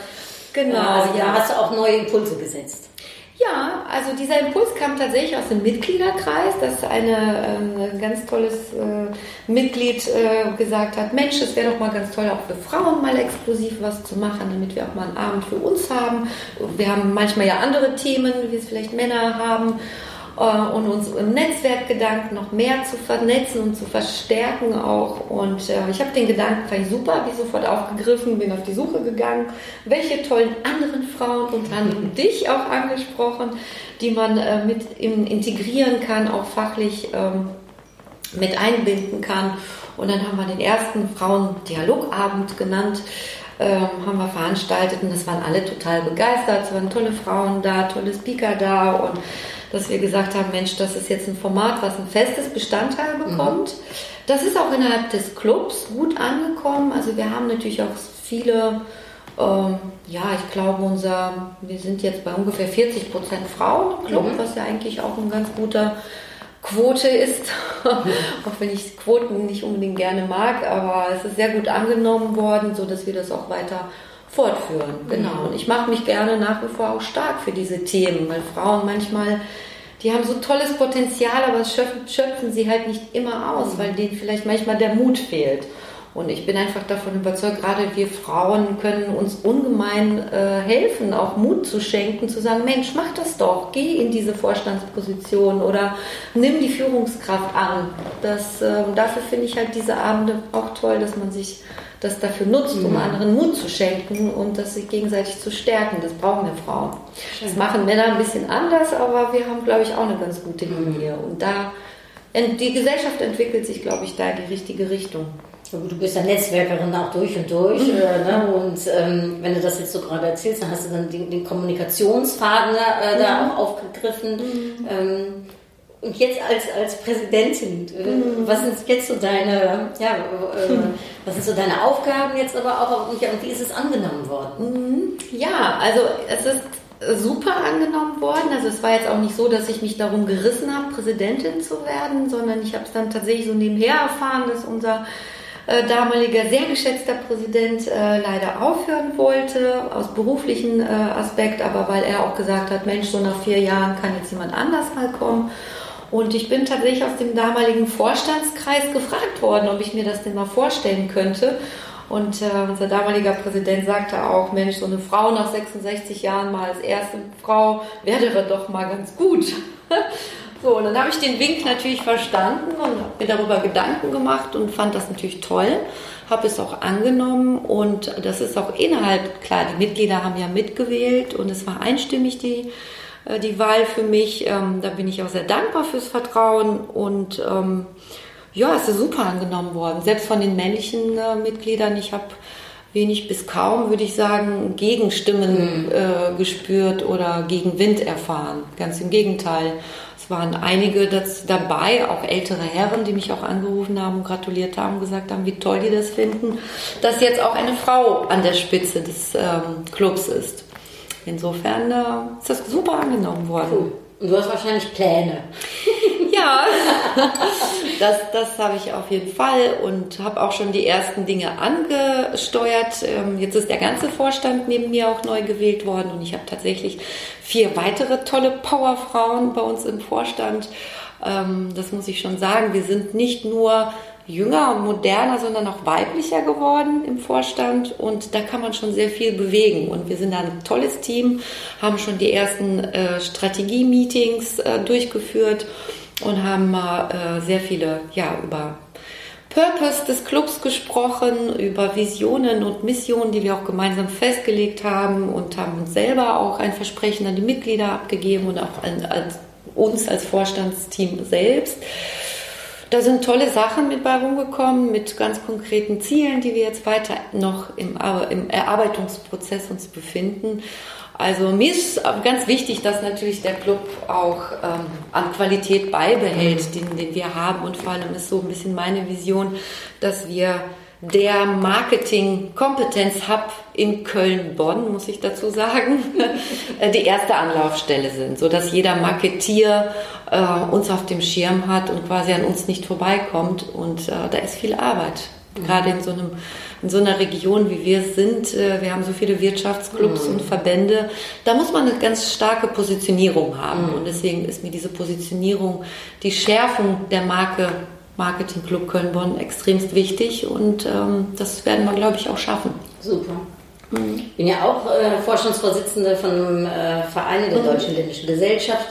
Genau, Äh, also da ja. hast du auch neue Impulse gesetzt. Ja, also dieser Impuls kam tatsächlich aus dem Mitgliederkreis, dass eine, ähm, ein ganz tolles äh, Mitglied äh, gesagt hat, Mensch, es wäre doch mal ganz toll, auch für Frauen mal exklusiv was zu machen, damit wir auch mal einen Abend für uns haben. Wir haben manchmal ja andere Themen, wie es vielleicht Männer haben. Äh, Und uns im Netzwerkgedanken noch mehr zu vernetzen und zu verstärken auch. Und äh, ich habe den Gedanken, fand ich super, ich sofort aufgegriffen, bin auf die Suche gegangen, welche tollen anderen Frauen, unter anderem dich auch angesprochen, die man äh, mit im, integrieren kann, auch fachlich ähm, mit einbinden kann. Und dann haben wir den ersten Frauendialogabend genannt, ähm, haben wir veranstaltet und das waren alle total begeistert. Es waren tolle Frauen da, tolle Speaker da und dass wir gesagt haben, Mensch, das ist jetzt ein Format, was ein festes Bestandteil bekommt. Das ist auch innerhalb des Clubs gut angekommen. Also wir haben natürlich auch viele, ähm, ja, ich glaube, unser, wir sind jetzt bei ungefähr 40 Prozent Frauen im Club, was ja eigentlich auch ein ganz guter Quote ist, auch wenn ich Quoten nicht unbedingt gerne mag, aber es ist sehr gut angenommen worden, so dass wir das auch weiter fortführen. Genau. Und ich mache mich gerne nach wie vor auch stark für diese Themen, weil Frauen manchmal, die haben so tolles Potenzial, aber es schöpfen, schöpfen sie halt nicht immer aus, weil denen vielleicht manchmal der Mut fehlt. Und ich bin einfach davon überzeugt, gerade wir Frauen können uns ungemein äh, helfen, auch Mut zu schenken, zu sagen, Mensch, mach das doch, geh in diese Vorstandsposition oder nimm die Führungskraft an. Das, äh, dafür finde ich halt diese Abende auch toll, dass man sich das dafür nutzt, um anderen Mut zu schenken und das sich gegenseitig zu stärken. Das brauchen wir Frauen. Das machen Männer ein bisschen anders, aber wir haben, glaube ich, auch eine ganz gute Linie. Und da, die Gesellschaft entwickelt sich, glaube ich, da in die richtige Richtung. Du bist ja Netzwerkerin auch durch und durch. Mhm. Äh, ne? Und ähm, wenn du das jetzt so gerade erzählst, dann hast du dann den, den Kommunikationsfaden äh, Mhm. da auch aufgegriffen. Ähm, und jetzt als, als Präsidentin, äh, Mhm. was sind jetzt so deine, ja, äh, was sind so deine Aufgaben jetzt aber auch und, wie ist es angenommen worden? Ja, also es ist super angenommen worden. Also es war jetzt auch nicht so, dass ich mich darum gerissen habe, Präsidentin zu werden, sondern ich habe es dann tatsächlich so nebenher erfahren, dass unser äh, damaliger sehr geschätzter Präsident äh, leider aufhören wollte, aus beruflichen äh, Aspekt, aber weil er auch gesagt hat, Mensch, so nach vier Jahren kann jetzt jemand anders mal kommen. Und ich bin tatsächlich aus dem damaligen Vorstandskreis gefragt worden, ob ich mir das denn mal vorstellen könnte. Und äh, unser damaliger Präsident sagte auch, Mensch, so eine Frau nach 66 Jahren mal als erste Frau wäre doch mal ganz gut. so, und dann habe ich den Wink natürlich verstanden und habe mir darüber Gedanken gemacht und fand das natürlich toll. Habe es auch angenommen und das ist auch innerhalb, klar, die Mitglieder haben ja mitgewählt und es war einstimmig die, äh, die Wahl für mich. Ähm, da bin ich auch sehr dankbar fürs Vertrauen und ähm, ja, es ist super angenommen worden. Selbst von den männlichen äh, Mitgliedern. Ich habe wenig bis kaum, würde ich sagen, Gegenstimmen äh, gespürt oder Gegenwind erfahren. Ganz im Gegenteil. Es waren einige das, dabei, auch ältere Herren, die mich auch angerufen haben, gratuliert haben, gesagt haben, wie toll die das finden, dass jetzt auch eine Frau an der Spitze des ähm, Clubs ist. Insofern äh, ist das super angenommen worden. Und du hast wahrscheinlich Pläne. Ja, das, das habe ich auf jeden Fall und habe auch schon die ersten Dinge angesteuert. Ähm, Jetzt ist der ganze Vorstand neben mir auch neu gewählt worden und ich habe tatsächlich vier weitere tolle Powerfrauen bei uns im Vorstand. Ähm, Das muss ich schon sagen. Wir sind nicht nur jünger und moderner, sondern auch weiblicher geworden im Vorstand und da kann man schon sehr viel bewegen und wir sind ein tolles Team, haben schon die ersten äh, Strategie-Meetings äh, durchgeführt und haben äh, sehr viele ja über Purpose des Clubs gesprochen, über Visionen und Missionen, die wir auch gemeinsam festgelegt haben und haben uns selber auch ein Versprechen an die Mitglieder abgegeben und auch an, an uns als Vorstandsteam selbst. Da sind tolle Sachen mit bei rumgekommen, mit ganz konkreten Zielen, die wir jetzt weiter noch im, im Erarbeitungsprozess uns befinden. Also mir ist ganz wichtig, dass natürlich der Club auch ähm, an Qualität beibehält, den, den wir haben. Und vor allem ist so ein bisschen meine Vision, dass wir der Marketing-Kompetenz-Hub in Köln-Bonn, muss ich dazu sagen, die erste Anlaufstelle sind, so dass jeder Marketier äh, uns auf dem Schirm hat und quasi an uns nicht vorbeikommt. Und äh, da ist viel Arbeit, gerade in so einem in so einer Region, wie wir es sind, äh, wir haben so viele Wirtschaftsclubs mhm. und Verbände, da muss man eine ganz starke Positionierung haben. Mhm. Und deswegen ist mir diese Positionierung, die Schärfung der Marke Marketing Club Köln-Bonn extremst wichtig und ähm, das werden wir, glaube ich, auch schaffen. Super. Mhm. Ich bin ja auch äh, Vorstandsvorsitzende von einem äh, Verein der mhm. Deutschen Ländischen Gesellschaft.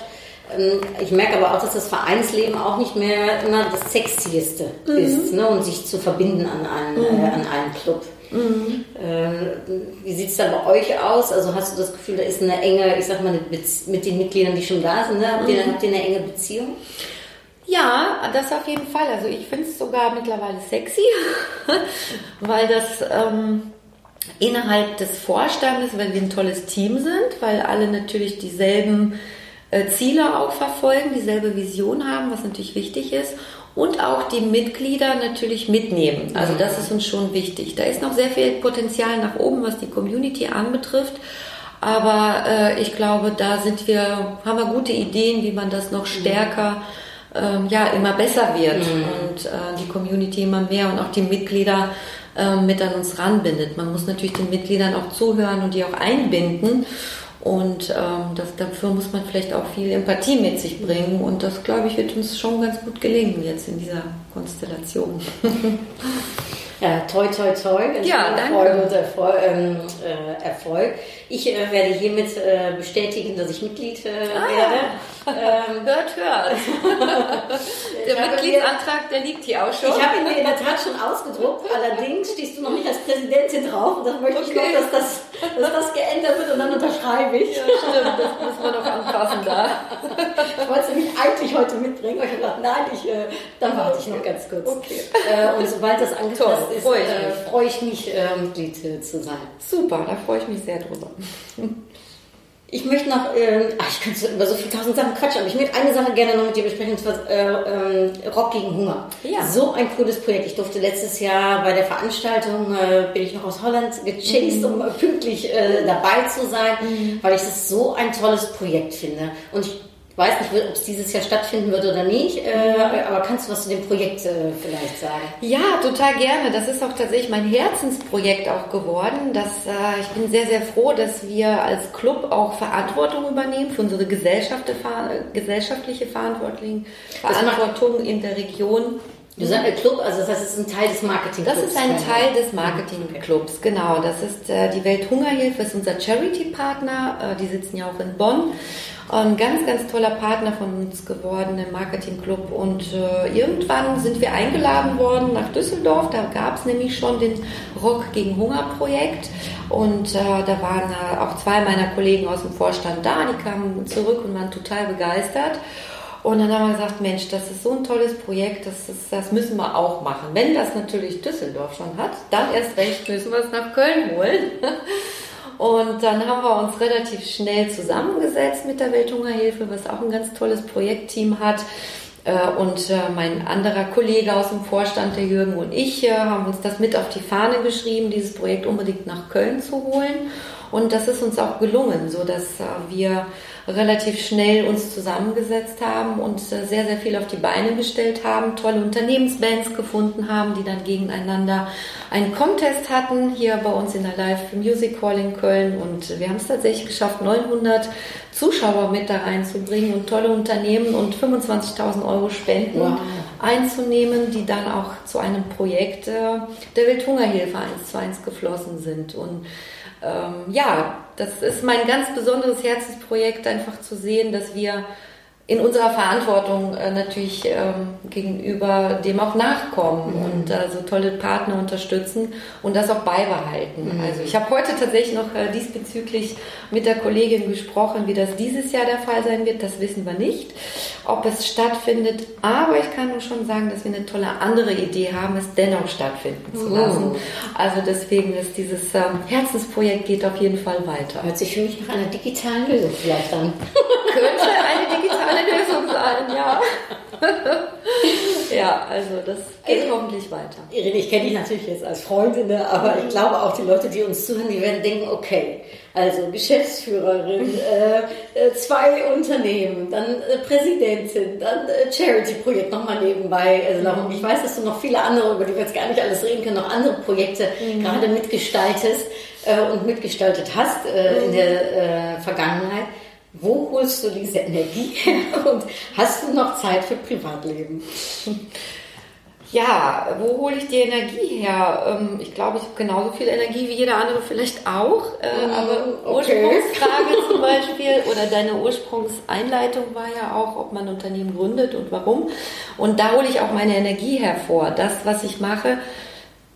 Ähm, ich merke aber auch, dass das Vereinsleben auch nicht mehr immer das Sexieste mhm. ist ne? und sich zu verbinden an einen, mhm. äh, an einen Club. Mhm. Äh, wie sieht es da bei euch aus? Also hast du das Gefühl, da ist eine enge, ich sag mal, mit den Mitgliedern, die schon da sind, ne? habt, ihr, mhm. habt ihr eine enge Beziehung? Ja, das auf jeden Fall. Also ich finde es sogar mittlerweile sexy, weil das ähm, innerhalb des Vorstandes, weil wir ein tolles Team sind, weil alle natürlich dieselben äh, Ziele auch verfolgen, dieselbe Vision haben, was natürlich wichtig ist. Und auch die Mitglieder natürlich mitnehmen. Also das ist uns schon wichtig. Da ist noch sehr viel Potenzial nach oben, was die Community anbetrifft. Aber äh, ich glaube, da sind wir, haben wir gute Ideen, wie man das noch stärker, ähm, ja, immer besser wird mhm. und äh, die Community immer mehr und auch die Mitglieder äh, mit an uns ranbindet. Man muss natürlich den Mitgliedern auch zuhören und die auch einbinden. Und ähm, das, dafür muss man vielleicht auch viel Empathie mit sich bringen. Und das, glaube ich, wird uns schon ganz gut gelingen jetzt in dieser Konstellation. Ja, toi, toi, toi. Ja, danke. Freude und Erfolg. Ähm, äh, Erfolg. Ich äh, werde hiermit äh, bestätigen, dass ich Mitglied äh, ah, werde. Ähm, hört, hört. der Mitgliedsantrag, der liegt hier auch schon. Ich habe ihn mir in der Tat schon ausgedruckt. Allerdings stehst du noch nicht als Präsidentin drauf. Und dann möchte okay. ich noch, dass das, dass das geändert wird und dann unterschreibe ich. Ja, stimmt. Das müssen wir noch anpassen da. ich wollte es nämlich eigentlich heute mitbringen. Aber ich habe gedacht, nein, ich, äh, dann warte ich noch ganz kurz. Okay. Äh, und sobald das angepasst ist, freue ich mich, äh, freu ich mich Mitglied zu sein. Super, da freue ich mich sehr drüber. Ich möchte noch, äh, ach, ich könnte über so viele tausend Sachen quatschen, aber ich möchte eine Sache gerne noch mit dir besprechen, und zwar äh, äh, Rock gegen Hunger. Ja. So ein cooles Projekt. Ich durfte letztes Jahr bei der Veranstaltung, äh, bin ich noch aus Holland gechased, mhm. um pünktlich äh, dabei zu sein, mhm. weil ich das so ein tolles Projekt finde. Und ich weiß nicht, ob es dieses Jahr stattfinden wird oder nicht, äh, aber kannst du was zu dem Projekt äh, vielleicht sagen? Ja, total gerne. Das ist auch tatsächlich mein Herzensprojekt auch geworden. Das, äh, ich bin sehr, sehr froh, dass wir als Club auch Verantwortung übernehmen für unsere Gesellschaft, gesellschaftliche Verantwortung, Verantwortung in der Region. Du sagst Club, also das heißt, es ist ein Teil des Marketingclubs. Das ist ein Teil des Marketingclubs, genau. Das ist äh, die Welthungerhilfe, ist unser Charity-Partner. Äh, die sitzen ja auch in Bonn. Ein ganz, ganz toller Partner von uns geworden im Marketingclub. Und äh, irgendwann sind wir eingeladen worden nach Düsseldorf. Da gab es nämlich schon den Rock gegen Hunger Projekt. Und äh, da waren äh, auch zwei meiner Kollegen aus dem Vorstand da. Die kamen zurück und waren total begeistert. Und dann haben wir gesagt, Mensch, das ist so ein tolles Projekt, das, ist, das müssen wir auch machen. Wenn das natürlich Düsseldorf schon hat, dann erst recht müssen wir es nach Köln holen. Und dann haben wir uns relativ schnell zusammengesetzt mit der Welthungerhilfe, was auch ein ganz tolles Projektteam hat. Äh, und äh, mein anderer Kollege aus dem Vorstand, der Jürgen und ich, äh, haben uns das mit auf die Fahne geschrieben, dieses Projekt unbedingt nach Köln zu holen. Und das ist uns auch gelungen, so dass wir relativ schnell uns zusammengesetzt haben und sehr, sehr viel auf die Beine gestellt haben, tolle Unternehmensbands gefunden haben, die dann gegeneinander einen Contest hatten, hier bei uns in der Live Music Hall in Köln. Und wir haben es tatsächlich geschafft, 900 Zuschauer mit da reinzubringen und tolle Unternehmen und 25.000 Euro Spenden. Wow einzunehmen, die dann auch zu einem Projekt äh, der Welthungerhilfe eins zu eins geflossen sind. Und ähm, ja, das ist mein ganz besonderes Herzensprojekt, einfach zu sehen, dass wir in unserer Verantwortung äh, natürlich ähm, gegenüber dem auch nachkommen mhm. und äh, so tolle Partner unterstützen und das auch beibehalten. Mhm. Also ich habe heute tatsächlich noch äh, diesbezüglich mit der Kollegin gesprochen, wie das dieses Jahr der Fall sein wird. Das wissen wir nicht, ob es stattfindet. Aber ich kann nur schon sagen, dass wir eine tolle andere Idee haben, es dennoch stattfinden zu lassen. Mhm. Also deswegen ist dieses ähm, Herzensprojekt geht auf jeden Fall weiter. Hört sich für mich nach einer digitalen Lösung vielleicht an. Könnte eine digitale Lösung sein, ja. ja, also das geht also, hoffentlich weiter. Irene, ich kenne dich natürlich jetzt als Freundin, ne, aber ich glaube auch die Leute, die uns zuhören, die werden denken, okay, also Geschäftsführerin, äh, äh, zwei Unternehmen, dann äh, Präsidentin, dann äh, Charity-Projekt nochmal nebenbei. Also noch, ich weiß, dass du noch viele andere, über die wir jetzt gar nicht alles reden können, noch andere Projekte mhm. gerade mitgestaltest äh, und mitgestaltet hast äh, in der Vergangenheit. Wo holst du diese Energie her und hast du noch Zeit für Privatleben? Ja, wo hole ich die Energie her? Ähm, ich glaube, ich habe genauso viel Energie wie jeder andere vielleicht auch. Äh, mm, aber okay. Ursprungsfrage zum Beispiel oder deine Ursprungseinleitung war ja auch, ob man ein Unternehmen gründet und warum. Und da hole ich auch meine Energie hervor. Das, was ich mache,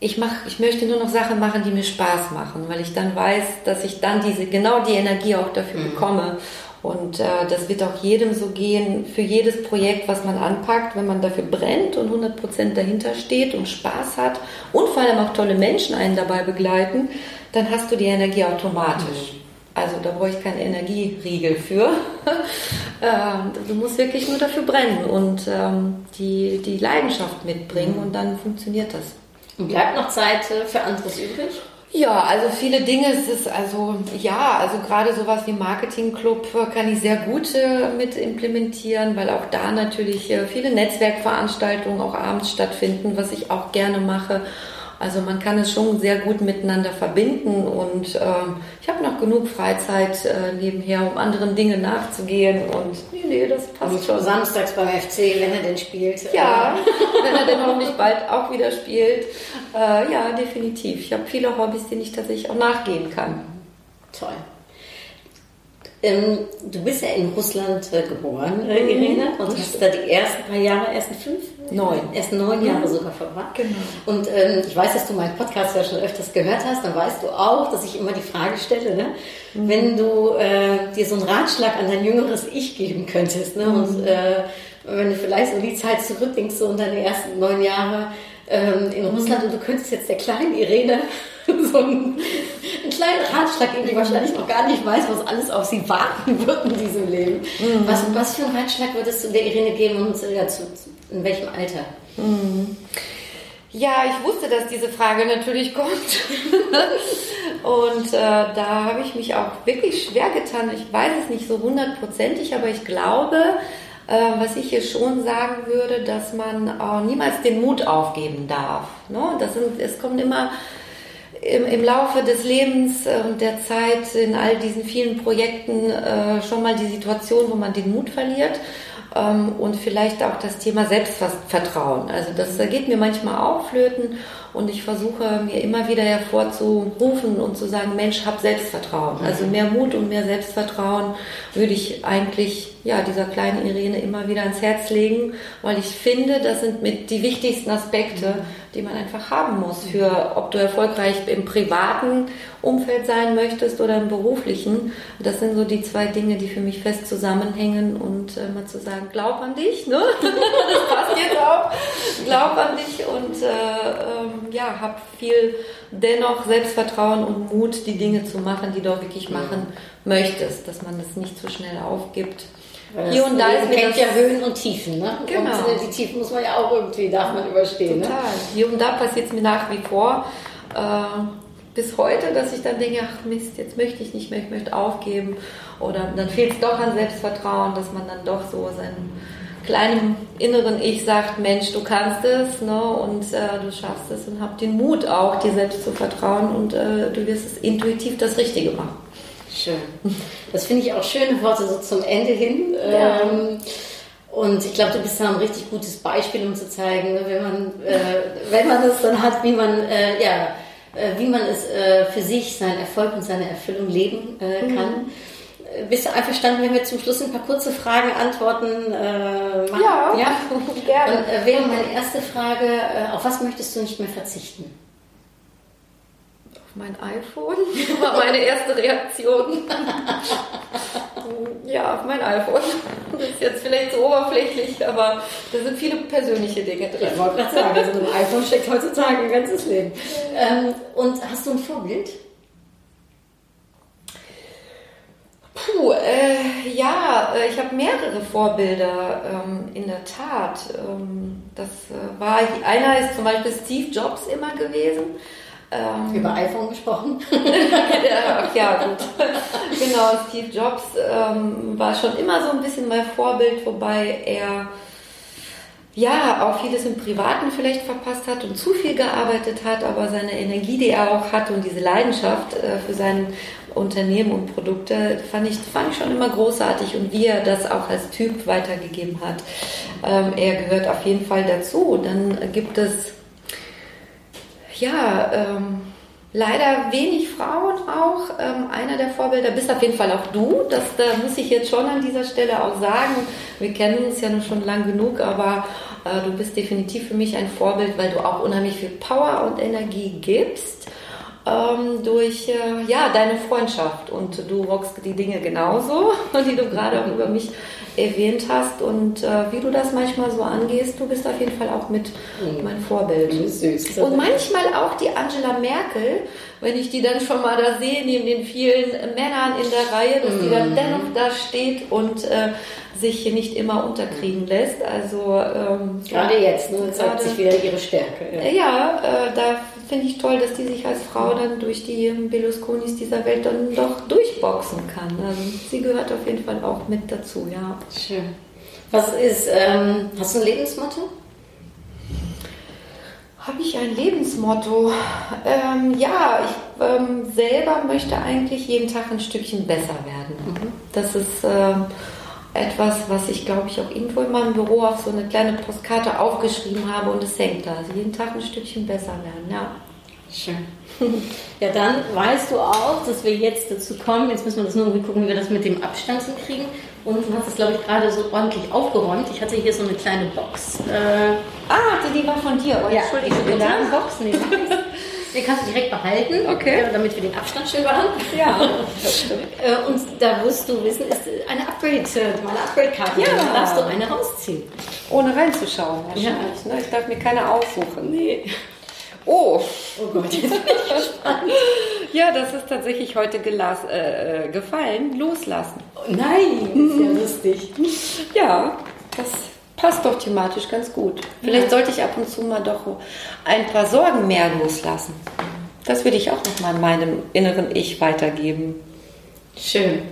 ich mach, ich möchte nur noch Sachen machen, die mir Spaß machen, weil ich dann weiß, dass ich dann diese genau die Energie auch dafür mhm. bekomme. Und äh, das wird auch jedem so gehen, für jedes Projekt, was man anpackt, wenn man dafür brennt und 100% dahinter steht und Spaß hat und vor allem auch tolle Menschen einen dabei begleiten, dann hast du die Energie automatisch. Also da brauche ich keinen Energieriegel für. ähm, du musst wirklich nur dafür brennen und ähm, die, die Leidenschaft mitbringen und dann funktioniert das. Und bleibt noch Zeit äh, für anderes übrig? Ja, also viele Dinge es ist also ja, also gerade sowas wie Marketingclub kann ich sehr gut äh, mit implementieren, weil auch da natürlich äh, viele Netzwerkveranstaltungen auch abends stattfinden, was ich auch gerne mache. Also man kann es schon sehr gut miteinander verbinden und ähm, ich habe noch genug Freizeit äh, nebenher, um anderen Dingen nachzugehen und nee, nee, das passt und schon. Samstags beim FC, wenn er denn spielt. Ja, wenn er denn hoffentlich bald auch wieder spielt. Äh, ja, definitiv. Ich habe viele Hobbys, denen ich tatsächlich auch nachgehen kann. Toll. Ähm, du bist ja in Russland äh, geboren, äh, Irene, mhm. und hast da die ersten paar Jahre, ersten fünf? Neun. Erst neun Jahre sogar verbracht. Genau. Und ähm, ich weiß, dass du meinen Podcast ja schon öfters gehört hast, dann weißt du auch, dass ich immer die Frage stelle, ne? Mhm. wenn du äh, dir so einen Ratschlag an dein jüngeres Ich geben könntest, ne? und mhm. äh, wenn du vielleicht so die Zeit zurückdenkst, so in deine ersten neun Jahre, ähm, in Russland und du könntest jetzt der kleinen Irene so einen, einen kleinen Ratschlag geben, die wahrscheinlich noch gar nicht weiß, was alles auf sie warten wird in diesem Leben. Mhm. Was, was für einen Ratschlag würdest du der Irene geben und zu, in welchem Alter? Mhm. Ja, ich wusste, dass diese Frage natürlich kommt. und äh, da habe ich mich auch wirklich schwer getan. Ich weiß es nicht so hundertprozentig, aber ich glaube, äh, was ich hier schon sagen würde, dass man auch niemals den Mut aufgeben darf. Ne? Das sind, es kommt immer im, im Laufe des Lebens äh, und der Zeit in all diesen vielen Projekten äh, schon mal die Situation, wo man den Mut verliert und vielleicht auch das Thema Selbstvertrauen. Also das geht mir manchmal auch flöten und ich versuche mir immer wieder hervorzurufen und zu sagen, Mensch, hab Selbstvertrauen. Also mehr Mut und mehr Selbstvertrauen würde ich eigentlich ja, dieser kleinen Irene immer wieder ans Herz legen, weil ich finde, das sind mit die wichtigsten Aspekte, die man einfach haben muss für, ob du erfolgreich im privaten Umfeld sein möchtest oder im beruflichen. Das sind so die zwei Dinge, die für mich fest zusammenhängen und äh, mal zu sagen, glaub an dich, ne? das passt jetzt auch. Glaub an dich und äh, ähm, ja, hab viel dennoch Selbstvertrauen und Mut, die Dinge zu machen, die du auch wirklich machen möchtest, dass man das nicht zu so schnell aufgibt. Hier und da ist kennt ja Höhen und Tiefen, ne? Genau. Und die Tiefen muss man ja auch irgendwie, darf man überstehen. Ne? Total. Ne? Hier und da passiert es mir nach wie vor. Äh, bis heute, dass ich dann denke, ach Mist, jetzt möchte ich nicht mehr, ich möchte aufgeben. Oder dann fehlt es doch an Selbstvertrauen, dass man dann doch so seinem kleinen inneren Ich sagt, Mensch, du kannst es ne, und äh, du schaffst es und hab den Mut auch, dir selbst zu vertrauen und äh, du wirst es intuitiv das Richtige machen. Schön. Das finde ich auch schöne Worte so zum Ende hin. Ja. Ähm, Und ich glaube, du bist da ein richtig gutes Beispiel, um zu zeigen, ne, wenn man, äh, wenn man es dann hat, wie man, äh, ja, äh, wie man es äh, für sich, seinen Erfolg und seine Erfüllung leben äh, kann. Äh, Bist du einverstanden, wenn wir zum Schluss ein paar kurze Fragen, Antworten äh, machen? Ja, ja? gerne. Dann äh, wäre meine erste Frage, äh, auf was möchtest du nicht mehr verzichten? Mein iPhone war meine erste Reaktion. ja, auf mein iPhone. Das ist jetzt vielleicht so oberflächlich, aber da sind viele persönliche Dinge drin. Ich wollte gerade sagen, also ein iPhone steckt heutzutage ein ganzes Leben. Ähm, und hast du ein Vorbild? Puh, äh, ja, äh, ich habe mehrere Vorbilder ähm, in der Tat. Ähm, das äh, war einer ist zum Beispiel Steve Jobs immer gewesen. Ähm, Über iPhone gesprochen. ja, ja, gut. genau, Steve Jobs ähm, war schon immer so ein bisschen mein Vorbild, wobei er ja auch vieles im Privaten vielleicht verpasst hat und zu viel gearbeitet hat, aber seine Energie, die er auch hatte und diese Leidenschaft äh, für sein Unternehmen und Produkte, fand ich, fand ich schon immer großartig und wie er das auch als Typ weitergegeben hat. Ähm, er gehört auf jeden Fall dazu. Dann gibt es ja, ähm, leider wenig Frauen auch. Ähm, einer der Vorbilder bist auf jeden Fall auch du. Das da muss ich jetzt schon an dieser Stelle auch sagen. Wir kennen uns ja nun schon lang genug, aber äh, du bist definitiv für mich ein Vorbild, weil du auch unheimlich viel Power und Energie gibst. Ähm, durch äh, ja, deine Freundschaft und du rockst die Dinge genauso, die du gerade auch über mich erwähnt hast und äh, wie du das manchmal so angehst, du bist auf jeden Fall auch mit mein Vorbild. Süß. Und manchmal auch die Angela Merkel, wenn ich die dann schon mal da sehe, neben den vielen Männern in der Reihe, dass die dann dennoch da steht und äh, sich hier nicht immer unterkriegen lässt. Also ähm, Gerade jetzt, ne, zeigt sich wieder ihre Stärke. Ja. ja, äh, da finde ich toll, dass die sich als Frau dann durch die Berlusconis dieser Welt dann doch durchboxen kann. Also sie gehört auf jeden Fall auch mit dazu, ja. Schön. Was ist, ähm, hast du ein Lebensmotto? Habe ich ein Lebensmotto? Ähm, ja, ich ähm, selber möchte eigentlich jeden Tag ein Stückchen besser werden. Das ist ähm, etwas, was ich glaube ich auch irgendwo in meinem Büro auf so eine kleine Postkarte aufgeschrieben habe und es hängt da. Also jeden Tag ein Stückchen besser werden, ja. Schön. Ja, dann weißt du auch, dass wir jetzt dazu kommen. Jetzt müssen wir das nur irgendwie gucken, wie wir das mit dem Abstand hinkriegen. Und du hast es, glaube ich, gerade so ordentlich aufgeräumt. Ich hatte hier so eine kleine Box. Äh, Ah, die, die war von dir. Oh, ja, Entschuldige die. Box. Nichts. Den kannst du direkt behalten, Okay. damit wir den Abstand schön behalten. Ja. Äh, Und da wirst du wissen, ist eine Upgrade, äh, meine Upgrade-Karte. Ja. Da darfst du eine rausziehen. Ohne reinzuschauen Ja. wahrscheinlich. Ne? Ich darf mir keine aussuchen. Nee. Oh, Oh Gott, jetzt bin ich gespannt. ja, das ist tatsächlich heute gelas äh, äh, gefallen. Loslassen. Nein, ist ja lustig. Ja, das passt doch thematisch ganz gut. Vielleicht sollte ich ab und zu mal doch ein paar Sorgen mehr loslassen. Das würde ich auch noch mal meinem inneren Ich weitergeben. Schön.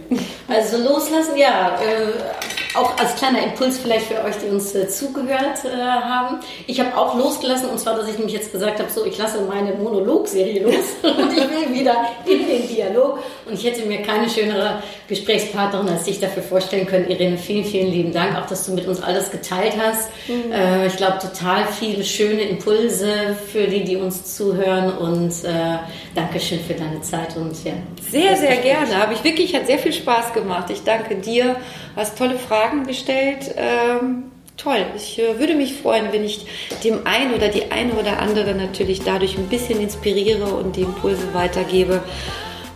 Also loslassen, ja, äh, auch als kleiner Impuls vielleicht für euch, die uns äh, zugehört äh, haben. Ich habe auch losgelassen und zwar, dass ich nämlich jetzt gesagt habe, so ich lasse meine Monologserie los und ich will wieder in den Dialog und ich hätte mir keine schönere Gesprächspartnerin als dich dafür vorstellen können. Irene, vielen, vielen lieben Dank, auch dass du mit uns alles geteilt hast. Äh, ich glaube, total viele schöne Impulse für die, die uns zuhören und äh, Dankeschön für deine Zeit und ja. Sehr, sehr gerne. Habe ich wirklich, hat sehr viel Spaß gemacht. Ich danke dir. Hast tolle Fragen gestellt. Ähm, toll. Ich äh, würde mich freuen, wenn ich dem einen oder die eine oder andere natürlich dadurch ein bisschen inspiriere und die Impulse weitergebe.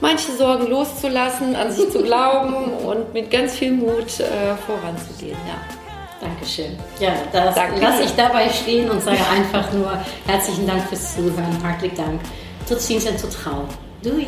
Manche Sorgen loszulassen, an sich zu glauben und mit ganz viel Mut äh, voranzugehen. Ja. Dankeschön. Ja, das Danke lasse ich dabei stehen und sage einfach nur herzlichen Dank fürs Zuhören. Hartlich Dank. Tot ziens en tot gauw. Doei.